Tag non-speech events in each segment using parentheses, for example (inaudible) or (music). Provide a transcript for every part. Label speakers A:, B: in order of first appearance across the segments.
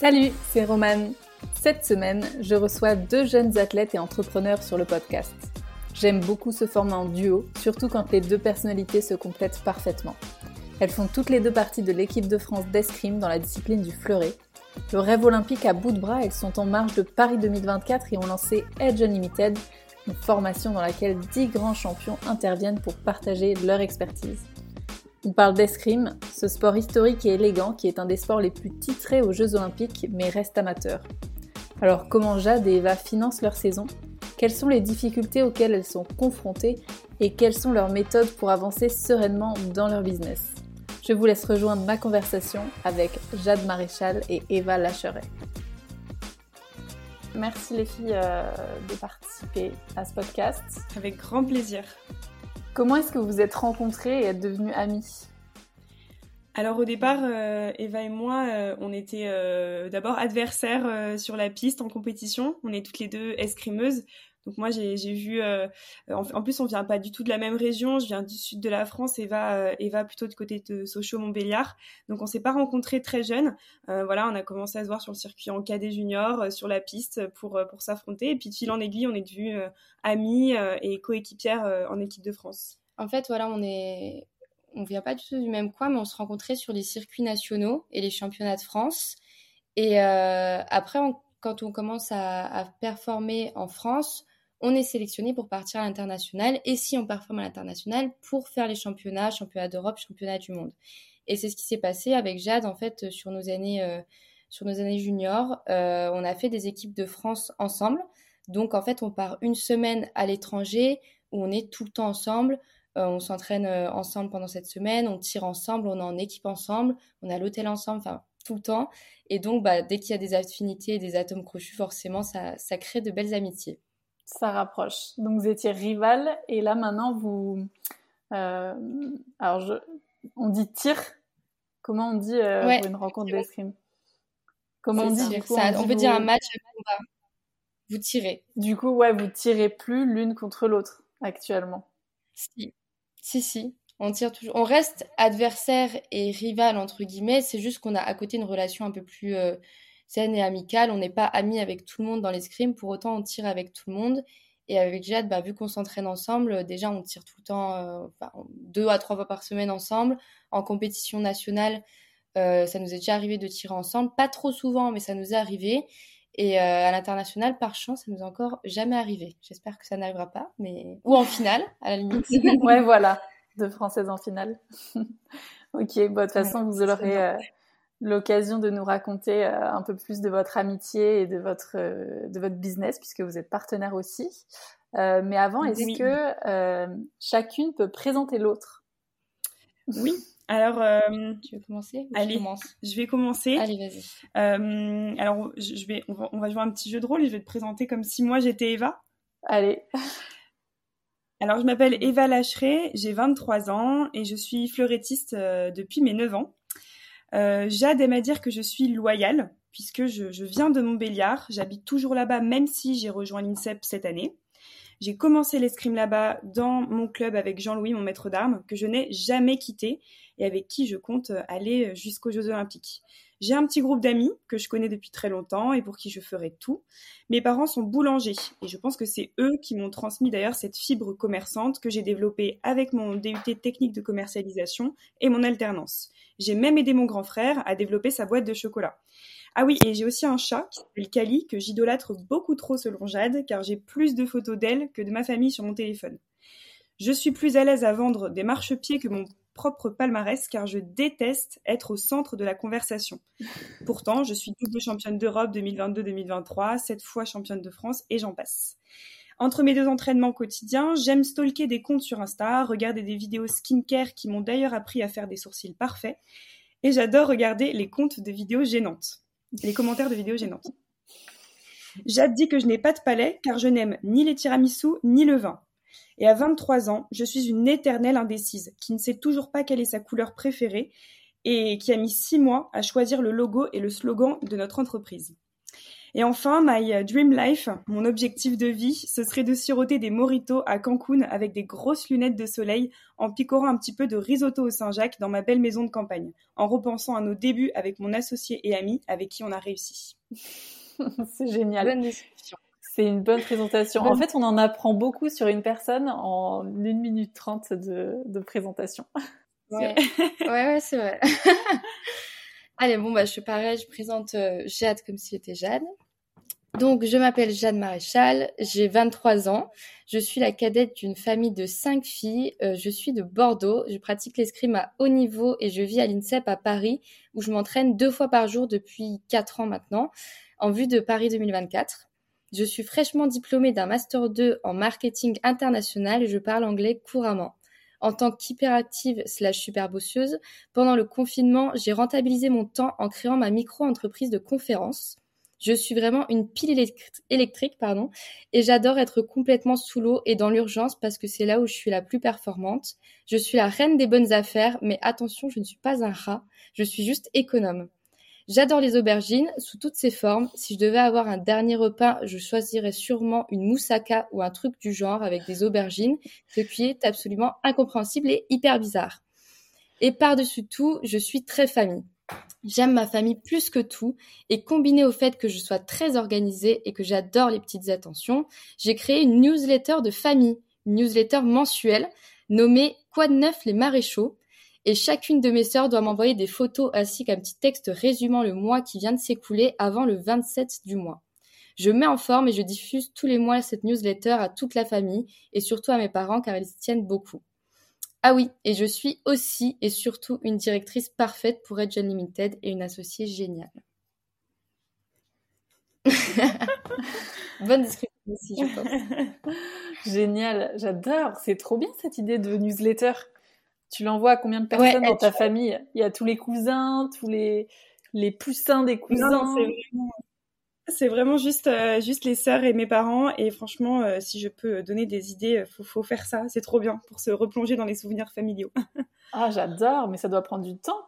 A: Salut, c'est Romane. Cette semaine, je reçois deux jeunes athlètes et entrepreneurs sur le podcast. J'aime beaucoup ce format en duo, surtout quand les deux personnalités se complètent parfaitement. Elles font toutes les deux partie de l'équipe de France d'escrime dans la discipline du fleuret. Le rêve olympique à bout de bras, elles sont en marge de Paris 2024 et ont lancé Edge Unlimited, une formation dans laquelle 10 grands champions interviennent pour partager leur expertise. On parle d'escrime, ce sport historique et élégant qui est un des sports les plus titrés aux Jeux Olympiques mais reste amateur. Alors comment Jade et Eva financent leur saison? Quelles sont les difficultés auxquelles elles sont confrontées? Et quelles sont leurs méthodes pour avancer sereinement dans leur business? Je vous laisse rejoindre ma conversation avec Jade Maréchal et Eva Lacheret. Merci les filles euh, de participer à ce podcast.
B: Avec grand plaisir.
A: Comment est-ce que vous vous êtes rencontrées et êtes devenues amies
B: alors au départ, euh, Eva et moi, euh, on était euh, d'abord adversaires sur la piste en compétition. On est toutes les deux escrimeuses. Donc moi, j'ai vu, en, plus, on vient pas du tout de la même région. Je viens du sud de la France. Eva, Eva plutôt du côté de Sochaux-Montbéliard. Donc on s'est pas rencontrés très jeunes. voilà, on a commencé à se voir sur le circuit en cadet junior, sur la piste pour pour s'affronter. Et puis de fil en aiguille, on est devenus amis et coéquipières en équipe de France.
C: En fait, voilà, on est on vient pas du tout du même coin, mais on se rencontrait sur les circuits nationaux et les championnats de France. Et euh, après, quand on commence à, performer en France, on est sélectionné pour partir à l'international. Et si on performe à l'international, pour faire les championnats, championnats d'Europe, championnats du monde. Et c'est ce qui s'est passé avec Jade, en fait, sur nos années, euh, sur nos années juniors. Euh, on a fait des équipes de France ensemble. Donc, en fait, on part une semaine à l'étranger où on est tout le temps ensemble. Euh, on s'entraîne euh, ensemble pendant cette semaine, on tire ensemble, on est en équipe ensemble, on a l'hôtel ensemble, enfin tout le temps. Et donc, bah, dès qu'il y a des affinités et des atomes crochus, forcément, ça, crée de belles amitiés.
A: Ça rapproche. Donc, vous étiez rival et là, maintenant, vous. Euh, alors, on dit tir. Comment on dit pour une rencontre d'escrime?
C: Comment on dit On peut dire un match, vous tirez.
A: Du coup, ouais, vous tirez plus l'une contre l'autre actuellement.
C: Si. Si, si. On tire toujours. On reste adversaire et rival, entre guillemets. C'est juste qu'on a à côté une relation un peu plus euh, saine et amicale. On n'est pas amis avec tout le monde dans l'escrime. Pour autant, on tire avec tout le monde. Et avec Jade, bah, vu qu'on s'entraîne ensemble, déjà, on tire tout le temps, euh, deux à trois fois par semaine ensemble. En compétition nationale, euh, ça nous est déjà arrivé de tirer ensemble. Pas trop souvent, mais ça nous est arrivé. Et à l'international, par chance, ça nous est encore jamais arrivé. J'espère que ça n'arrivera pas, mais ou en finale, à la limite. (laughs)
A: ouais, voilà, deux Françaises en finale. (laughs) ok, bon, de toute façon, vous aurez l'occasion de nous raconter un peu plus de votre amitié et de votre de votre business, puisque vous êtes partenaire aussi. mais avant, est-ce que chacune peut présenter l'autre?
B: Oui, alors, euh,
C: tu veux commencer
B: Allez, je vais commencer.
C: Allez, vas-y.
B: Euh, alors, je vais, on va, jouer un petit jeu de rôle. Je vais te présenter comme si moi j'étais Eva.
A: Allez. (laughs)
B: Alors, je m'appelle Eva Lacheret, j'ai 23 ans et je suis fleurettiste euh, depuis mes 9 ans. Jade aime à dire que je suis loyale puisque je, je viens de Montbéliard. J'habite toujours là-bas même si j'ai rejoint l'INSEP cette année. J'ai commencé l'escrime là-bas dans mon club avec Jean-Louis, mon maître d'armes, que je n'ai jamais quitté et avec qui je compte aller jusqu'aux Jeux Olympiques. J'ai un petit groupe d'amis que je connais depuis très longtemps et pour qui je ferai tout. Mes parents sont boulangers et je pense que c'est eux qui m'ont transmis d'ailleurs cette fibre commerçante que j'ai développée avec mon DUT technique de commercialisation et mon alternance. J'ai même aidé mon grand frère à développer sa boîte de chocolat. Ah oui, et j'ai aussi un chat qui s'appelle Kali, que j'idolâtre beaucoup trop selon Jade, car j'ai plus de photos d'elle que de ma famille sur mon téléphone. Je suis plus à l'aise à vendre des marchepieds que mon propre palmarès, car je déteste être au centre de la conversation. Pourtant, je suis double championne d'Europe 2022-2023, cette fois championne de France, et j'en passe. Entre mes deux entraînements quotidiens, j'aime stalker des comptes sur Insta, regarder des vidéos skincare qui m'ont d'ailleurs appris à faire des sourcils parfaits, et j'adore regarder les comptes de vidéos gênantes les commentaires de vidéos gênantes. Jade dit que je n'ai pas de palais car je n'aime ni les tiramisu ni le vin. Et à 23 ans, je suis une éternelle indécise qui ne sait toujours pas quelle est sa couleur préférée et qui a mis six mois à choisir le logo et le slogan de notre entreprise. Et enfin, my dream life, mon objectif de vie, ce serait de siroter des moritos à Cancun avec des grosses lunettes de soleil en picorant un petit peu de risotto au Saint-Jacques dans ma belle maison de campagne, en repensant à nos débuts avec mon associé et ami avec qui on a réussi. (laughs)
A: C'est génial. C'est une bonne présentation. En fait, on en apprend beaucoup sur une personne en 1 minute 30 de, présentation.
C: Ouais, (laughs) ouais, ouais c'est vrai. (laughs) Allez, bon, bah, je suis pareil, je présente euh, Jade comme si j'étais Jade. Donc, je m'appelle Jade Maréchal, j'ai 23 ans, je suis la cadette d'une famille de 5 filles, euh, je suis de Bordeaux, je pratique l'escrime à haut niveau et je vis à l'INSEP à Paris, où je m'entraîne deux fois par jour depuis 4 ans maintenant, en vue de Paris 2024. Je suis fraîchement diplômée d'un Master 2 en marketing international et je parle anglais couramment. En tant qu'hyperactive slash super bossieuse, pendant le confinement, j'ai rentabilisé mon temps en créant ma micro-entreprise de conférences. Je suis vraiment une pile électrique, pardon, et j'adore être complètement sous l'eau et dans l'urgence parce que c'est là où je suis la plus performante. Je suis la reine des bonnes affaires, mais attention, je ne suis pas un rat, je suis juste économe. J'adore les aubergines sous toutes ses formes. Si je devais avoir un dernier repas, je choisirais sûrement une moussaka ou un truc du genre avec des aubergines, ce qui est absolument incompréhensible et hyper bizarre. Et par-dessus tout, je suis très famille. J'aime ma famille plus que tout et combiné au fait que je sois très organisée et que j'adore les petites attentions, j'ai créé une newsletter de famille, une newsletter mensuelle nommée Quoi de neuf les maréchaux et chacune de mes sœurs doit m'envoyer des photos ainsi qu'un petit texte résumant le mois qui vient de s'écouler avant le 27 du mois. Je mets en forme et je diffuse tous les mois cette newsletter à toute la famille et surtout à mes parents car ils tiennent beaucoup. Ah oui, et je suis aussi et surtout une directrice parfaite pour Edge Unlimited et une associée géniale. (laughs) Bonne description aussi, je pense. (laughs)
A: Génial, j'adore. C'est trop bien cette idée de newsletter. Tu l'envoies à combien de personnes dans ta famille? Il y a tous les cousins, tous les, les poussins des cousins.
B: c'est vraiment, juste, euh, juste les sœurs et mes parents. Et franchement, euh, si je peux donner des idées, faut, faut faire ça. C'est trop bien pour se replonger dans les souvenirs familiaux. (laughs)
A: ah, j'adore, mais ça doit prendre du temps.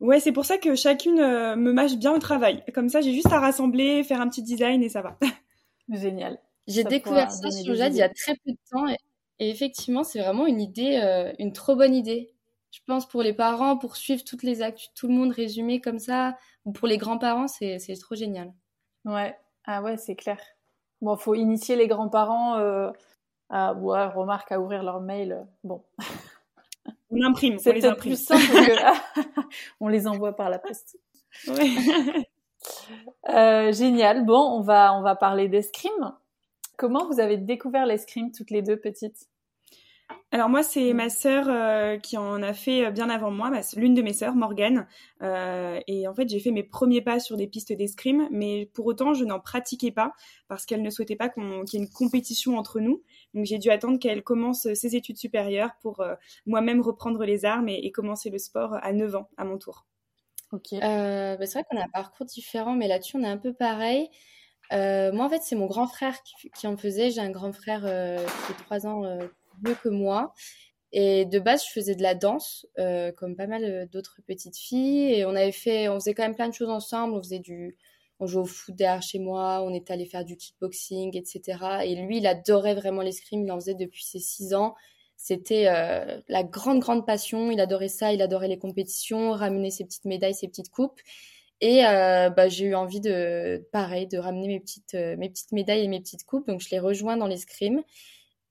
B: ouais, c'est pour ça que chacune euh, me mâche bien au travail. Comme ça, j'ai juste à rassembler, faire un petit design et ça va. (laughs)
A: Génial.
C: J'ai découvert ça sur Jade il y a très peu de temps et effectivement, c'est vraiment une idée, euh, une trop bonne idée. Je pense pour les parents, pour suivre toutes les actus, tout le monde résumé comme ça, ou pour les grands-parents, c'est trop génial.
A: Ouais, ah ouais, c'est clair. Bon, faut initier les grands-parents euh, à, ouais, remarque, à ouvrir leur mail. Bon. (laughs)
B: On imprime,
A: c'est peut-être plus simple que (laughs) on les envoie par la poste. Ouais. (laughs) euh, génial. Bon, on va on va parler d'escrime. Comment vous avez découvert l'escrime toutes les deux petites?
B: Alors moi, c'est ma sœur euh, qui en a fait euh, bien avant moi, l'une de mes sœurs, Morgane. Euh, et en fait, j'ai fait mes premiers pas sur des pistes d'escrime, mais pour autant, je n'en pratiquais pas parce qu'elle ne souhaitait pas qu'il y ait une compétition entre nous. Donc j'ai dû attendre qu'elle commence ses études supérieures pour moi-même reprendre les armes et, commencer le sport à 9 ans, à mon tour.
C: Ok. Bah, c'est vrai qu'on a un parcours différent, mais là-dessus, on est un peu pareil. Euh, moi, en fait, c'est mon grand frère qui, en faisait. J'ai un grand frère euh, qui est trois ans euh, mieux que moi. Et de base, je faisais de la danse, comme pas mal d'autres petites filles. Et on avait fait, on faisait quand même plein de choses ensemble. On faisait du, on jouait au foot derrière chez moi. On était allé faire du kickboxing, etc. Et lui, il adorait vraiment l'escrime. Il en faisait depuis ses six ans. C'était la grande, grande passion. Il adorait ça. Il adorait les compétitions, ramener ses petites médailles, ses petites coupes. Et euh, bah, j'ai eu envie de, pareil, de ramener mes petites, euh, mes petites médailles et mes petites coupes. Donc je les rejoins dans l'escrime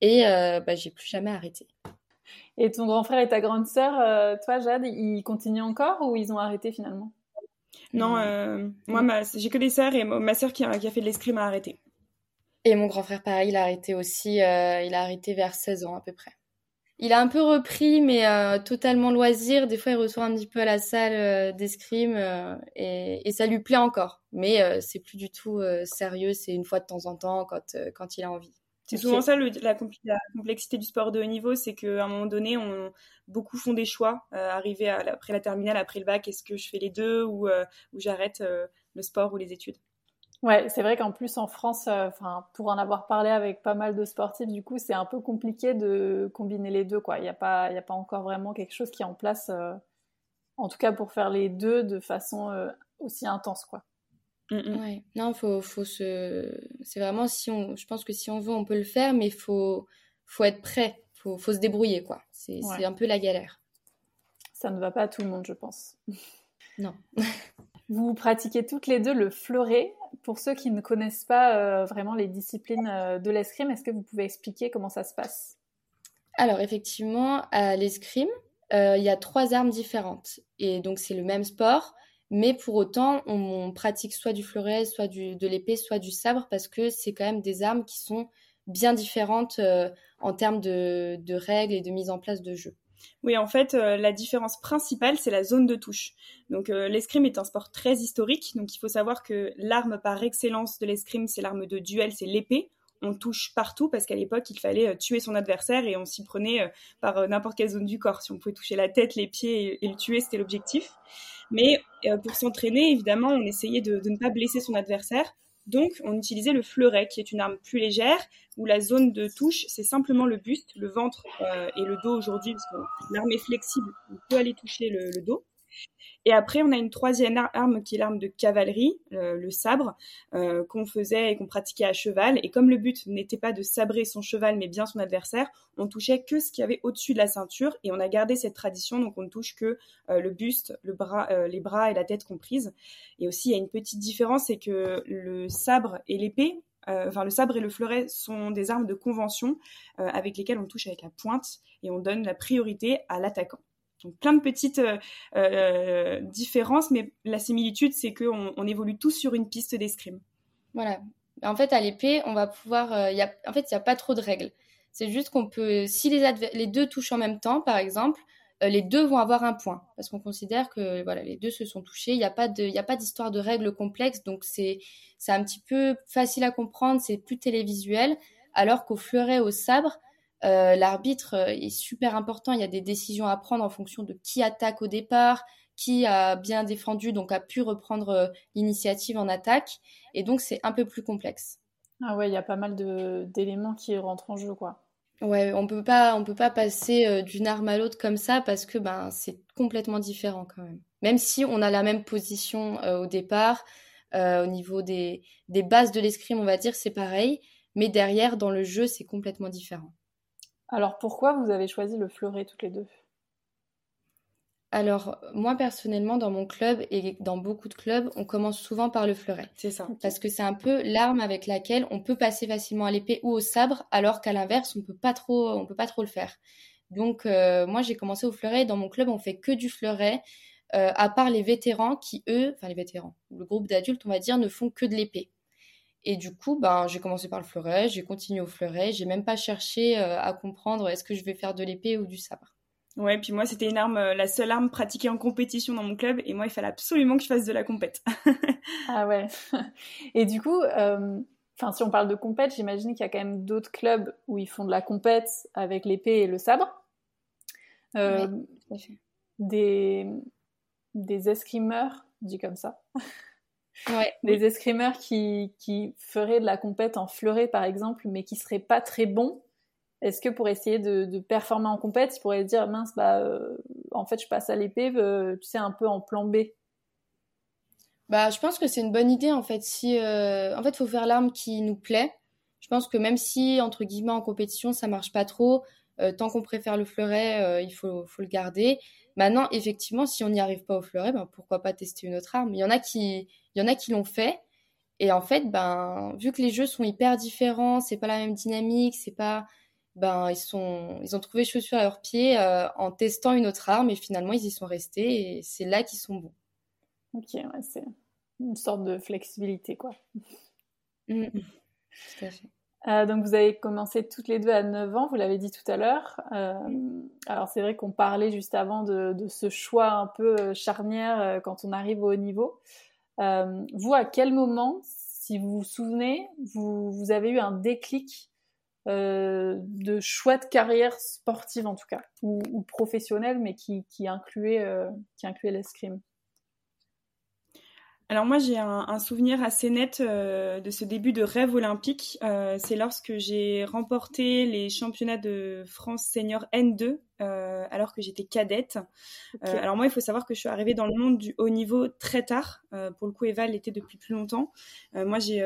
C: et euh, bah, j'ai plus jamais arrêté.
A: Et ton grand frère et ta grande sœur, toi Jade, ils continuent encore ou ils ont arrêté finalement?
B: Non, moi j'ai que des sœurs et ma sœur qui a, qui a fait de l'escrime a arrêté.
C: Et mon grand frère, pareil, il a arrêté aussi. il a arrêté vers 16 ans à peu près. Il a un peu repris, mais euh, totalement loisir. Des fois, il ressort un petit peu à la salle euh, d'escrime euh, et, ça lui plaît encore. Mais c'est plus du tout sérieux. C'est une fois de temps en temps quand, quand il a envie.
B: C'est souvent ça la, complexité du sport de haut niveau, c'est qu'à un moment donné, on, beaucoup font des choix. arriver après la terminale, après le bac, est-ce que je fais les deux ou, ou j'arrête le sport ou les études?
A: Ouais, c'est vrai qu'en plus en France, euh, enfin pour en avoir parlé avec pas mal de sportifs, du coup, c'est un peu compliqué de combiner les deux, quoi. Il n'y a pas, il a pas encore vraiment quelque chose qui est en place, euh, en tout cas pour faire les deux de façon euh, aussi intense, quoi.
C: Mm, mm. Ouais. Non, faut, faut se. C'est vraiment si on. Je pense que si on veut, on peut le faire, mais faut, faut être prêt. Faut, faut se débrouiller, quoi. C'est un peu la galère.
A: Ça ne va pas à tout le monde, je pense.
C: Non. (laughs)
A: Vous pratiquez toutes les deux le fleuret. Pour ceux qui ne connaissent pas euh, vraiment les disciplines euh, de l'escrime, est-ce que vous pouvez expliquer comment ça se passe?
C: Alors effectivement, à l'escrime, euh, il y a trois armes différentes. Et donc c'est le même sport, mais pour autant, on, pratique soit du fleuret, soit de l'épée, soit du sabre, parce que c'est quand même des armes qui sont bien différentes en termes de, de règles et de mise en place de jeu.
B: Oui, en fait, euh, la différence principale, c'est la zone de touche. Donc, euh, l'escrime est un sport très historique. Donc, il faut savoir que l'arme par excellence de l'escrime, c'est l'arme de duel, c'est l'épée. On touche partout parce qu'à l'époque, il fallait euh, tuer son adversaire et on s'y prenait par n'importe quelle zone du corps. Si on pouvait toucher la tête, les pieds et, le tuer, c'était l'objectif. Mais pour s'entraîner, évidemment, on essayait de ne pas blesser son adversaire. Donc, on utilisait le fleuret, qui est une arme plus légère, où la zone de touche, c'est simplement le buste, le ventre euh, et le dos aujourd'hui, parce que l'arme est flexible, on peut aller toucher le dos. Et après, on a une troisième arme qui est l'arme de cavalerie, euh, le sabre, euh, qu'on faisait et qu'on pratiquait à cheval. Et comme le but n'était pas de sabrer son cheval, mais bien son adversaire, on touchait que ce qu'il y avait au-dessus de la ceinture. Et on a gardé cette tradition, donc on ne touche que euh, le buste, le bras, les bras et la tête comprises. Et aussi, il y a une petite différence, c'est que le sabre et l'épée, enfin le sabre et le fleuret sont des armes de convention avec lesquelles on touche avec la pointe et on donne la priorité à l'attaquant. Donc plein de petites euh, euh, différences, mais la similitude, c'est qu'on on évolue tous sur une piste d'escrime.
C: Voilà. En fait, à l'épée, on va pouvoir. Euh, en fait, il n'y a pas trop de règles. C'est juste qu'on peut, si les, deux touchent en même temps, par exemple, les deux vont avoir un point parce qu'on considère que voilà, les deux se sont touchés. Il n'y a pas d'histoire de règles complexes, donc c'est, c'est un petit peu facile à comprendre, c'est plus télévisuel. Alors qu'au fleuret, au sabre, euh, l'arbitre euh, est super important. Il y a des décisions à prendre en fonction de qui attaque au départ, qui a bien défendu, donc a pu reprendre euh, l'initiative en attaque. Et donc, c'est un peu plus complexe.
A: Ah ouais, il y a pas mal d'éléments qui rentrent en jeu, quoi.
C: Ouais, on peut pas, on peut pas passer d'une arme à l'autre comme ça parce que ben c'est complètement différent quand même. Même si on a la même position au départ, au niveau des, des bases de l'escrime, on va dire c'est pareil, mais derrière dans le jeu c'est complètement différent.
A: Alors pourquoi vous avez choisi le fleuret toutes les deux?
C: Alors, moi personnellement, dans mon club et dans beaucoup de clubs, on commence souvent par le fleuret.
B: C'est ça.
C: Parce que c'est un peu l'arme avec laquelle on peut passer facilement à l'épée ou au sabre, alors qu'à l'inverse, on peut pas trop, on peut pas trop le faire. Donc, euh, moi, j'ai commencé au fleuret. Dans mon club, on fait que du fleuret, euh, à part les vétérans qui, eux, enfin les vétérans, le groupe d'adultes, on va dire, ne font que de l'épée. Et du coup, ben, j'ai commencé par le fleuret, j'ai continué au fleuret, j'ai même pas cherché euh, à comprendre est-ce que je vais faire de l'épée ou du sabre.
B: Ouais, puis moi, c'était une arme, euh, la seule arme pratiquée en compétition dans mon club, et moi, il fallait absolument que je fasse de la compète. (laughs)
A: ah ouais. (laughs) Et du coup, euh, enfin, si on parle de compète, j'imagine qu'il y a quand même d'autres clubs où ils font de la compète avec l'épée et le sabre. des, des escrimeurs, dit comme ça. (laughs)
C: Ouais.
A: Des escrimeurs qui, qui feraient de la compète en fleuret, par exemple, mais qui seraient pas très bons. Est-ce que pour essayer de, de, performer en compète, ils pourraient dire mince, bah, euh, en fait, je passe à l'épée, euh, tu sais, un peu en plan B?
C: Bah, je pense que c'est une bonne idée, en fait. Si, euh, en fait, faut faire l'arme qui nous plaît. Je pense que même si, entre guillemets, en compétition, ça marche pas trop, tant qu'on préfère le fleuret, il faut, faut le garder. Maintenant, effectivement, si on n'y arrive pas au fleuret, ben, pourquoi pas tester une autre arme? Il y en a qui, il y en a qui l'ont fait. Et en fait, ben, vu que les jeux sont hyper différents, c'est pas la même dynamique, c'est pas, ben, ils sont, ils ont trouvé chaussures à leurs pieds euh, en testant une autre arme et finalement ils y sont restés et c'est là qu'ils sont bons.
A: Ok, ouais, c'est une sorte de flexibilité, quoi.
C: Mmh. Tout à fait.
A: Euh, donc vous avez commencé toutes les deux à 9 ans, vous l'avez dit tout à l'heure. Euh, alors c'est vrai qu'on parlait juste avant de, de, ce choix un peu euh, charnière euh, quand on arrive au haut niveau. Euh, vous, à quel moment, si vous vous souvenez, vous, vous avez eu un déclic de choix de carrière sportive en tout cas, ou, ou professionnelle, mais qui, qui incluait, qui incluait l'escrime?
B: Alors moi j'ai un, souvenir assez net euh, de ce début de rêve olympique. Euh, c'est lorsque j'ai remporté les championnats de France senior N2 euh, alors que j'étais cadette. Euh, alors moi, il faut savoir que je suis arrivée dans le monde du haut niveau très tard. Euh, pour le coup, Eva l'était depuis plus longtemps. moi, j'ai,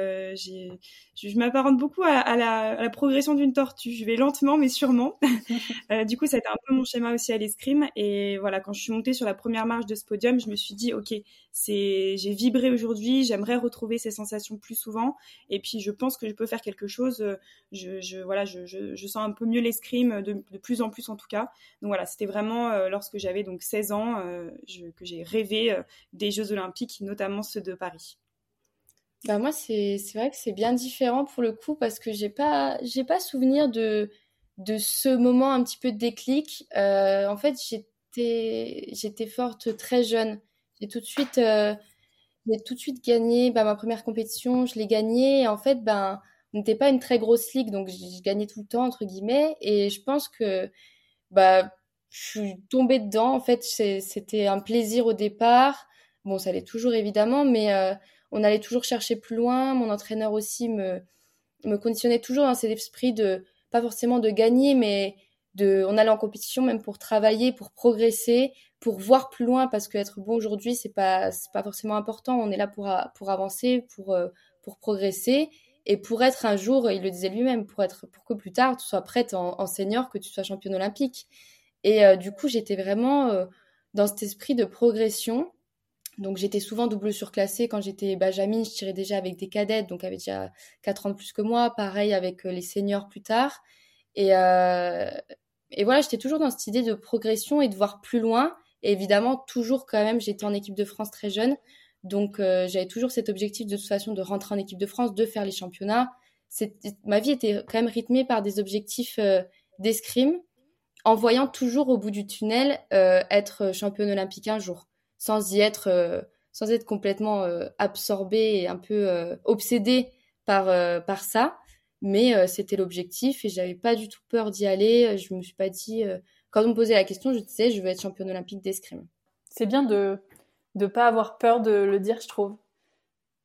B: je m'apparente beaucoup à, la, progression d'une tortue. Je vais lentement, mais sûrement. (laughs) du coup, ça a été un peu mon schéma aussi à l'escrime. Et voilà, quand je suis montée sur la première marche de ce podium, je me suis dit, ok, c'est, j'ai vibré aujourd'hui. J'aimerais retrouver ces sensations plus souvent. Et puis, je pense que je peux faire quelque chose. Je, je voilà, je, je, je sens un peu mieux l'escrime de, de plus en plus en tout cas. Donc voilà, c'était vraiment euh, lorsque j'avais donc 16 ans euh, que j'ai rêvé euh, des Jeux Olympiques, notamment ceux de Paris.
C: Bah moi c'est vrai que c'est bien différent pour le coup parce que j'ai pas pas souvenir de de ce moment un petit peu de déclic. en fait j'étais forte très jeune. J'ai tout de suite j'ai tout de suite gagné bah, ma première compétition. Je l'ai gagnée en fait ben n'était pas une très grosse ligue donc j'ai gagné tout le temps entre guillemets et je pense que bah, je suis tombée dedans. En fait, c'était un plaisir au départ. Bon, ça l'est toujours évidemment, mais euh, on allait toujours chercher plus loin. Mon entraîneur aussi me, me conditionnait toujours dans cet esprit de, pas forcément de gagner, mais de, on allait en compétition même pour travailler, pour progresser, pour voir plus loin, parce qu'être bon aujourd'hui, c'est pas, pas forcément important. On est là pour, pour avancer, pour, euh, pour progresser. Et pour être un jour, il le disait lui-même, pour être pour que plus tard tu sois prête en, senior, que tu sois championne olympique. Et euh, du coup, j'étais vraiment euh, dans cet esprit de progression. Donc j'étais souvent double surclassée quand j'étais Benjamin, je tirais déjà avec des cadettes, donc avait déjà 4 ans de plus que moi, pareil avec euh, les seniors plus tard. Et, et voilà, j'étais toujours dans cette idée de progression et de voir plus loin. Et évidemment, toujours quand même, j'étais en équipe de France très jeune. Donc euh, j'avais toujours cet objectif de toute façon de rentrer en équipe de France, de faire les championnats. Ma vie était quand même rythmée par des objectifs euh, d'escrime, en voyant toujours au bout du tunnel euh, être championne olympique un jour, sans y être, sans être complètement absorbée et un peu obsédée par, par ça. Mais c'était l'objectif et j'avais pas du tout peur d'y aller. Je me suis pas dit, quand on me posait la question, je disais je veux être championne olympique d'escrime.
A: C'est bien de de pas avoir peur de le dire, je trouve.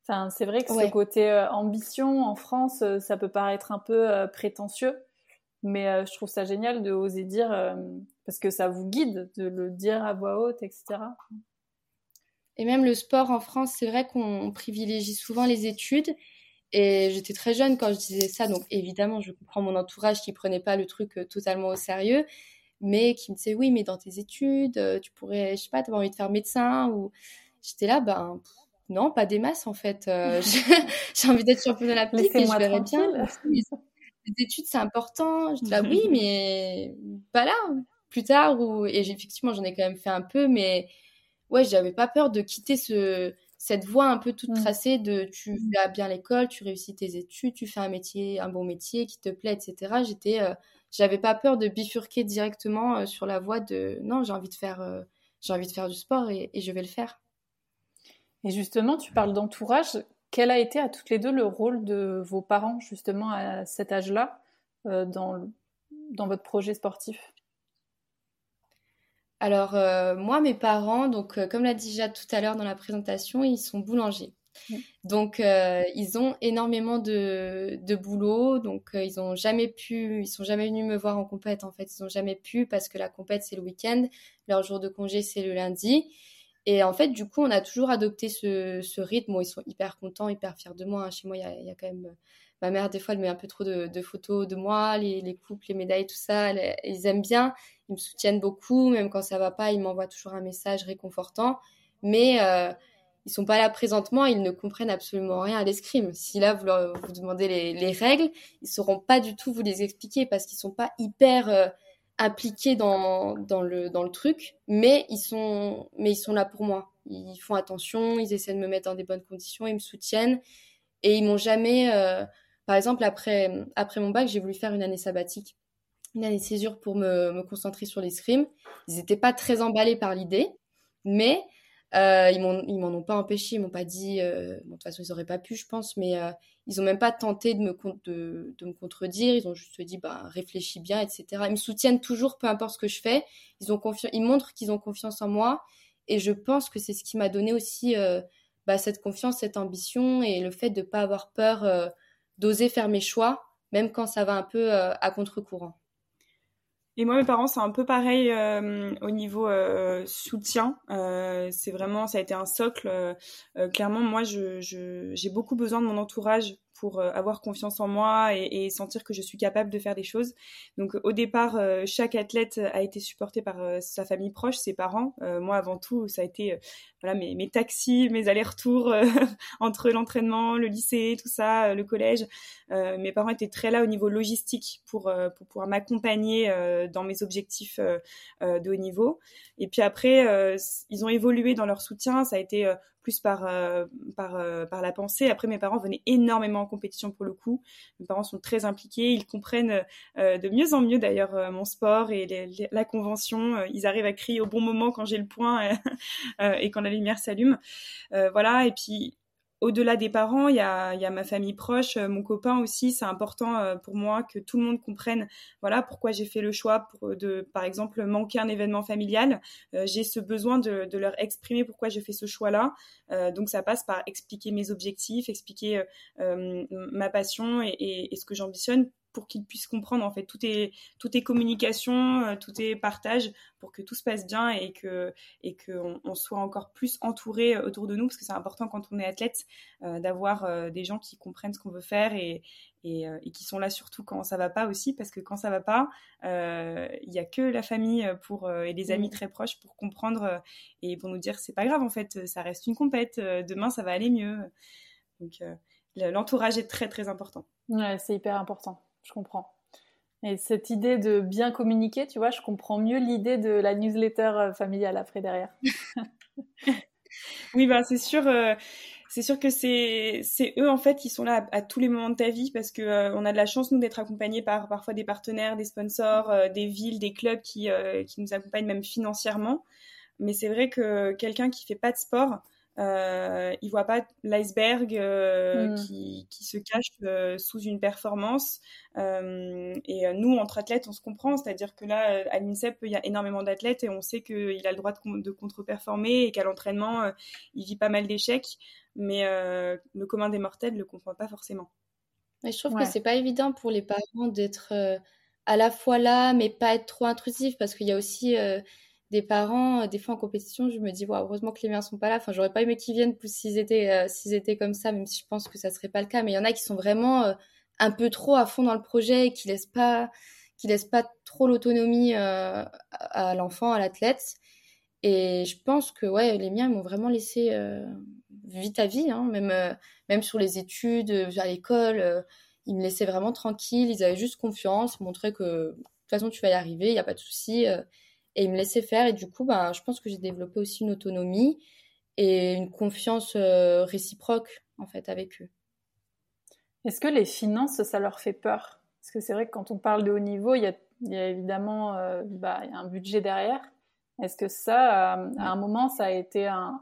A: Enfin, c'est vrai que ce côté euh, ambition en France, euh, ça peut paraître un peu euh, prétentieux, mais je trouve ça génial de oser dire parce que ça vous guide de le dire à voix haute, etc.
C: Et même le sport en France, c'est vrai qu'on privilégie souvent les études. Et j'étais très jeune quand je disais ça, donc évidemment, je comprends mon entourage qui prenait pas le truc totalement au sérieux mais qui me disait oui, mais dans tes études, euh, tu pourrais, je sais pas, tu envie de faire médecin ou j'étais là, ben non, pas des masses en fait. Euh, (laughs) (laughs) j'ai envie d'être championne olympique et je verrais bien. (laughs) Les études, c'est important. Je dis là, oui, mais pas là, plus tard. Ou... Et effectivement, j'en ai quand même fait un peu, mais ouais, j'avais pas peur de quitter ce, cette voie un peu toute mmh. tracée de tu vas bien l'école, tu réussis tes études, tu fais un métier, un bon métier qui te plaît, etc. J'étais euh, j'avais pas peur de bifurquer directement euh, sur la voie de non, j'ai envie de faire, euh, j'ai envie de faire du sport et, je vais le faire.
A: Et justement, tu parles d'entourage. Quel a été à toutes les deux le rôle de vos parents justement à cet âge-là euh, dans, dans votre projet sportif?
C: Alors moi, mes parents, donc comme l'a dit Jade tout à l'heure dans la présentation, ils sont boulangers. Donc, euh, ils ont énormément de, boulot. Donc, euh, ils ont jamais pu, ils sont jamais venus me voir en compète. En fait, ils ont jamais pu parce que la compète c'est le week-end, leur jour de congé c'est le lundi. Et en fait, du coup, on a toujours adopté ce, rythme. ils sont hyper contents, hyper fiers de moi. Chez moi, il y a, quand même ma mère des fois elle met un peu trop de, de photos de moi, les, les, couples, les médailles, tout ça. ils aiment bien, ils me soutiennent beaucoup. Même quand ça va pas, ils m'envoient toujours un message réconfortant. Mais euh, ils sont pas là présentement, ils ne comprennent absolument rien à l'escrime. Si là vous leur vous demandez les, les, règles, ils sauront pas du tout vous les expliquer parce qu'ils sont pas hyper euh, impliqués dans, dans le dans le truc, mais ils sont mais ils sont là pour moi. Ils font attention, ils essaient de me mettre dans des bonnes conditions, ils me soutiennent et ils m'ont jamais euh, par exemple après après mon bac, j'ai voulu faire une année sabbatique, une année césure pour me, me concentrer sur l'escrime. Ils n'étaient pas très emballés par l'idée, mais euh, ils m'en ont pas empêché, ils m'ont pas dit, euh, bon, de toute façon ils auraient pas pu, je pense, mais euh, ils ont même pas tenté de me, de, de me contredire. Ils ont juste dit, bah réfléchis bien, etc. Ils me soutiennent toujours, peu importe ce que je fais. Ils ont ils montrent qu'ils ont confiance en moi, et je pense que c'est ce qui m'a donné aussi bah, cette confiance, cette ambition et le fait de pas avoir peur d'oser faire mes choix, même quand ça va un peu à contre-courant.
B: Et moi, mes parents, c'est un peu pareil euh, au niveau euh, soutien. Euh, c'est vraiment, ça a été un socle. clairement, moi, je, j'ai beaucoup besoin de mon entourage euh, avoir confiance en moi et, sentir que je suis capable de faire des choses. Donc au départ, euh, chaque athlète a été supporté par euh, sa famille proche, ses parents. moi, avant tout, ça a été voilà mes, mes taxis, mes allers-retours (laughs) entre l'entraînement, le lycée, tout ça, le collège. mes parents étaient très là au niveau logistique pour, pour pouvoir m'accompagner dans mes objectifs de haut niveau. Et puis après, ils ont évolué dans leur soutien. Ça a été plus par, euh, par, euh, par la pensée. Après, mes parents venaient énormément en compétition pour le coup. Mes parents sont très impliqués. Ils comprennent euh, de mieux en mieux d'ailleurs mon sport et la convention. Ils arrivent à crier au bon moment quand j'ai le point (laughs) et quand la lumière s'allume. voilà. Et puis, au-delà des parents, il y a, ma famille proche, euh, mon copain aussi. C'est important euh, pour moi que tout le monde comprenne voilà, pourquoi j'ai fait le choix pour, de, par exemple, manquer un événement familial. Euh, j'ai ce besoin de, leur exprimer pourquoi j'ai fait ce choix-là. donc, ça passe par expliquer mes objectifs, expliquer ma passion et ce que j'ambitionne pour qu'ils puissent comprendre en fait tout est tout est communication euh, tout est partage pour que tout se passe bien et que et que on, soit encore plus entouré euh, autour de nous parce que c'est important quand on est athlète euh, d'avoir des gens qui comprennent ce qu'on veut faire et, et, et, qui sont là surtout quand ça va pas aussi parce que quand ça va pas il y a que la famille pour et les amis très proches pour comprendre et pour nous dire c'est pas grave en fait ça reste une compète demain ça va aller mieux. Donc l'entourage est très très important.
A: Ouais c'est hyper important je comprends. Et cette idée de bien communiquer, tu vois, je comprends mieux l'idée de la newsletter euh, familiale après derrière. (laughs)
B: oui, ben c'est sûr. Euh, sûr que c'est eux en fait qui sont là à, tous les moments de ta vie parce que euh, on a de la chance nous d'être accompagnés par parfois des partenaires, des sponsors, des villes, des clubs qui qui nous accompagnent même financièrement. Mais c'est vrai que quelqu'un qui fait pas de sport, euh, il voit pas l'iceberg euh, mm. qui, qui, se cache euh, sous une performance. Euh, et nous, entre athlètes, on se comprend. C'est-à-dire que là, à l'INSEP, il y a énormément d'athlètes et on sait qu'il a le droit de, de contre-performer et qu'à l'entraînement, il vit pas mal d'échecs. Mais le commun des mortels ne le comprend pas forcément.
C: Mais je trouve que c'est pas évident pour les parents d'être à la fois là, mais pas être trop intrusif parce qu'il y a aussi des parents, euh, des fois en compétition, je me dis, heureusement que les miens sont pas là. Enfin, j'aurais pas aimé qu'ils viennent s'ils étaient, euh, étaient comme ça, même si je pense que ça serait pas le cas. Mais il y en a qui sont vraiment euh, un peu trop à fond dans le projet et qui laissent pas, qui laissent pas trop l'autonomie à l'enfant, à l'athlète. Et je pense que ouais, les miens m'ont vraiment laissé vite à vie, hein, même, même sur les études, à l'école. ils me laissaient vraiment tranquille, ils avaient juste confiance, montraient que de toute façon tu vas y arriver, il n'y a pas de souci et ils me laissaient faire. Et du coup, bah, je pense que j'ai développé aussi une autonomie et une confiance euh, réciproque en fait avec eux.
A: Est-ce que les finances, ça leur fait peur? Parce que c'est vrai que quand on parle de haut niveau, il y a, il évidemment euh, bah, il un budget derrière. Est-ce que ça, euh, à un moment, ça a été un...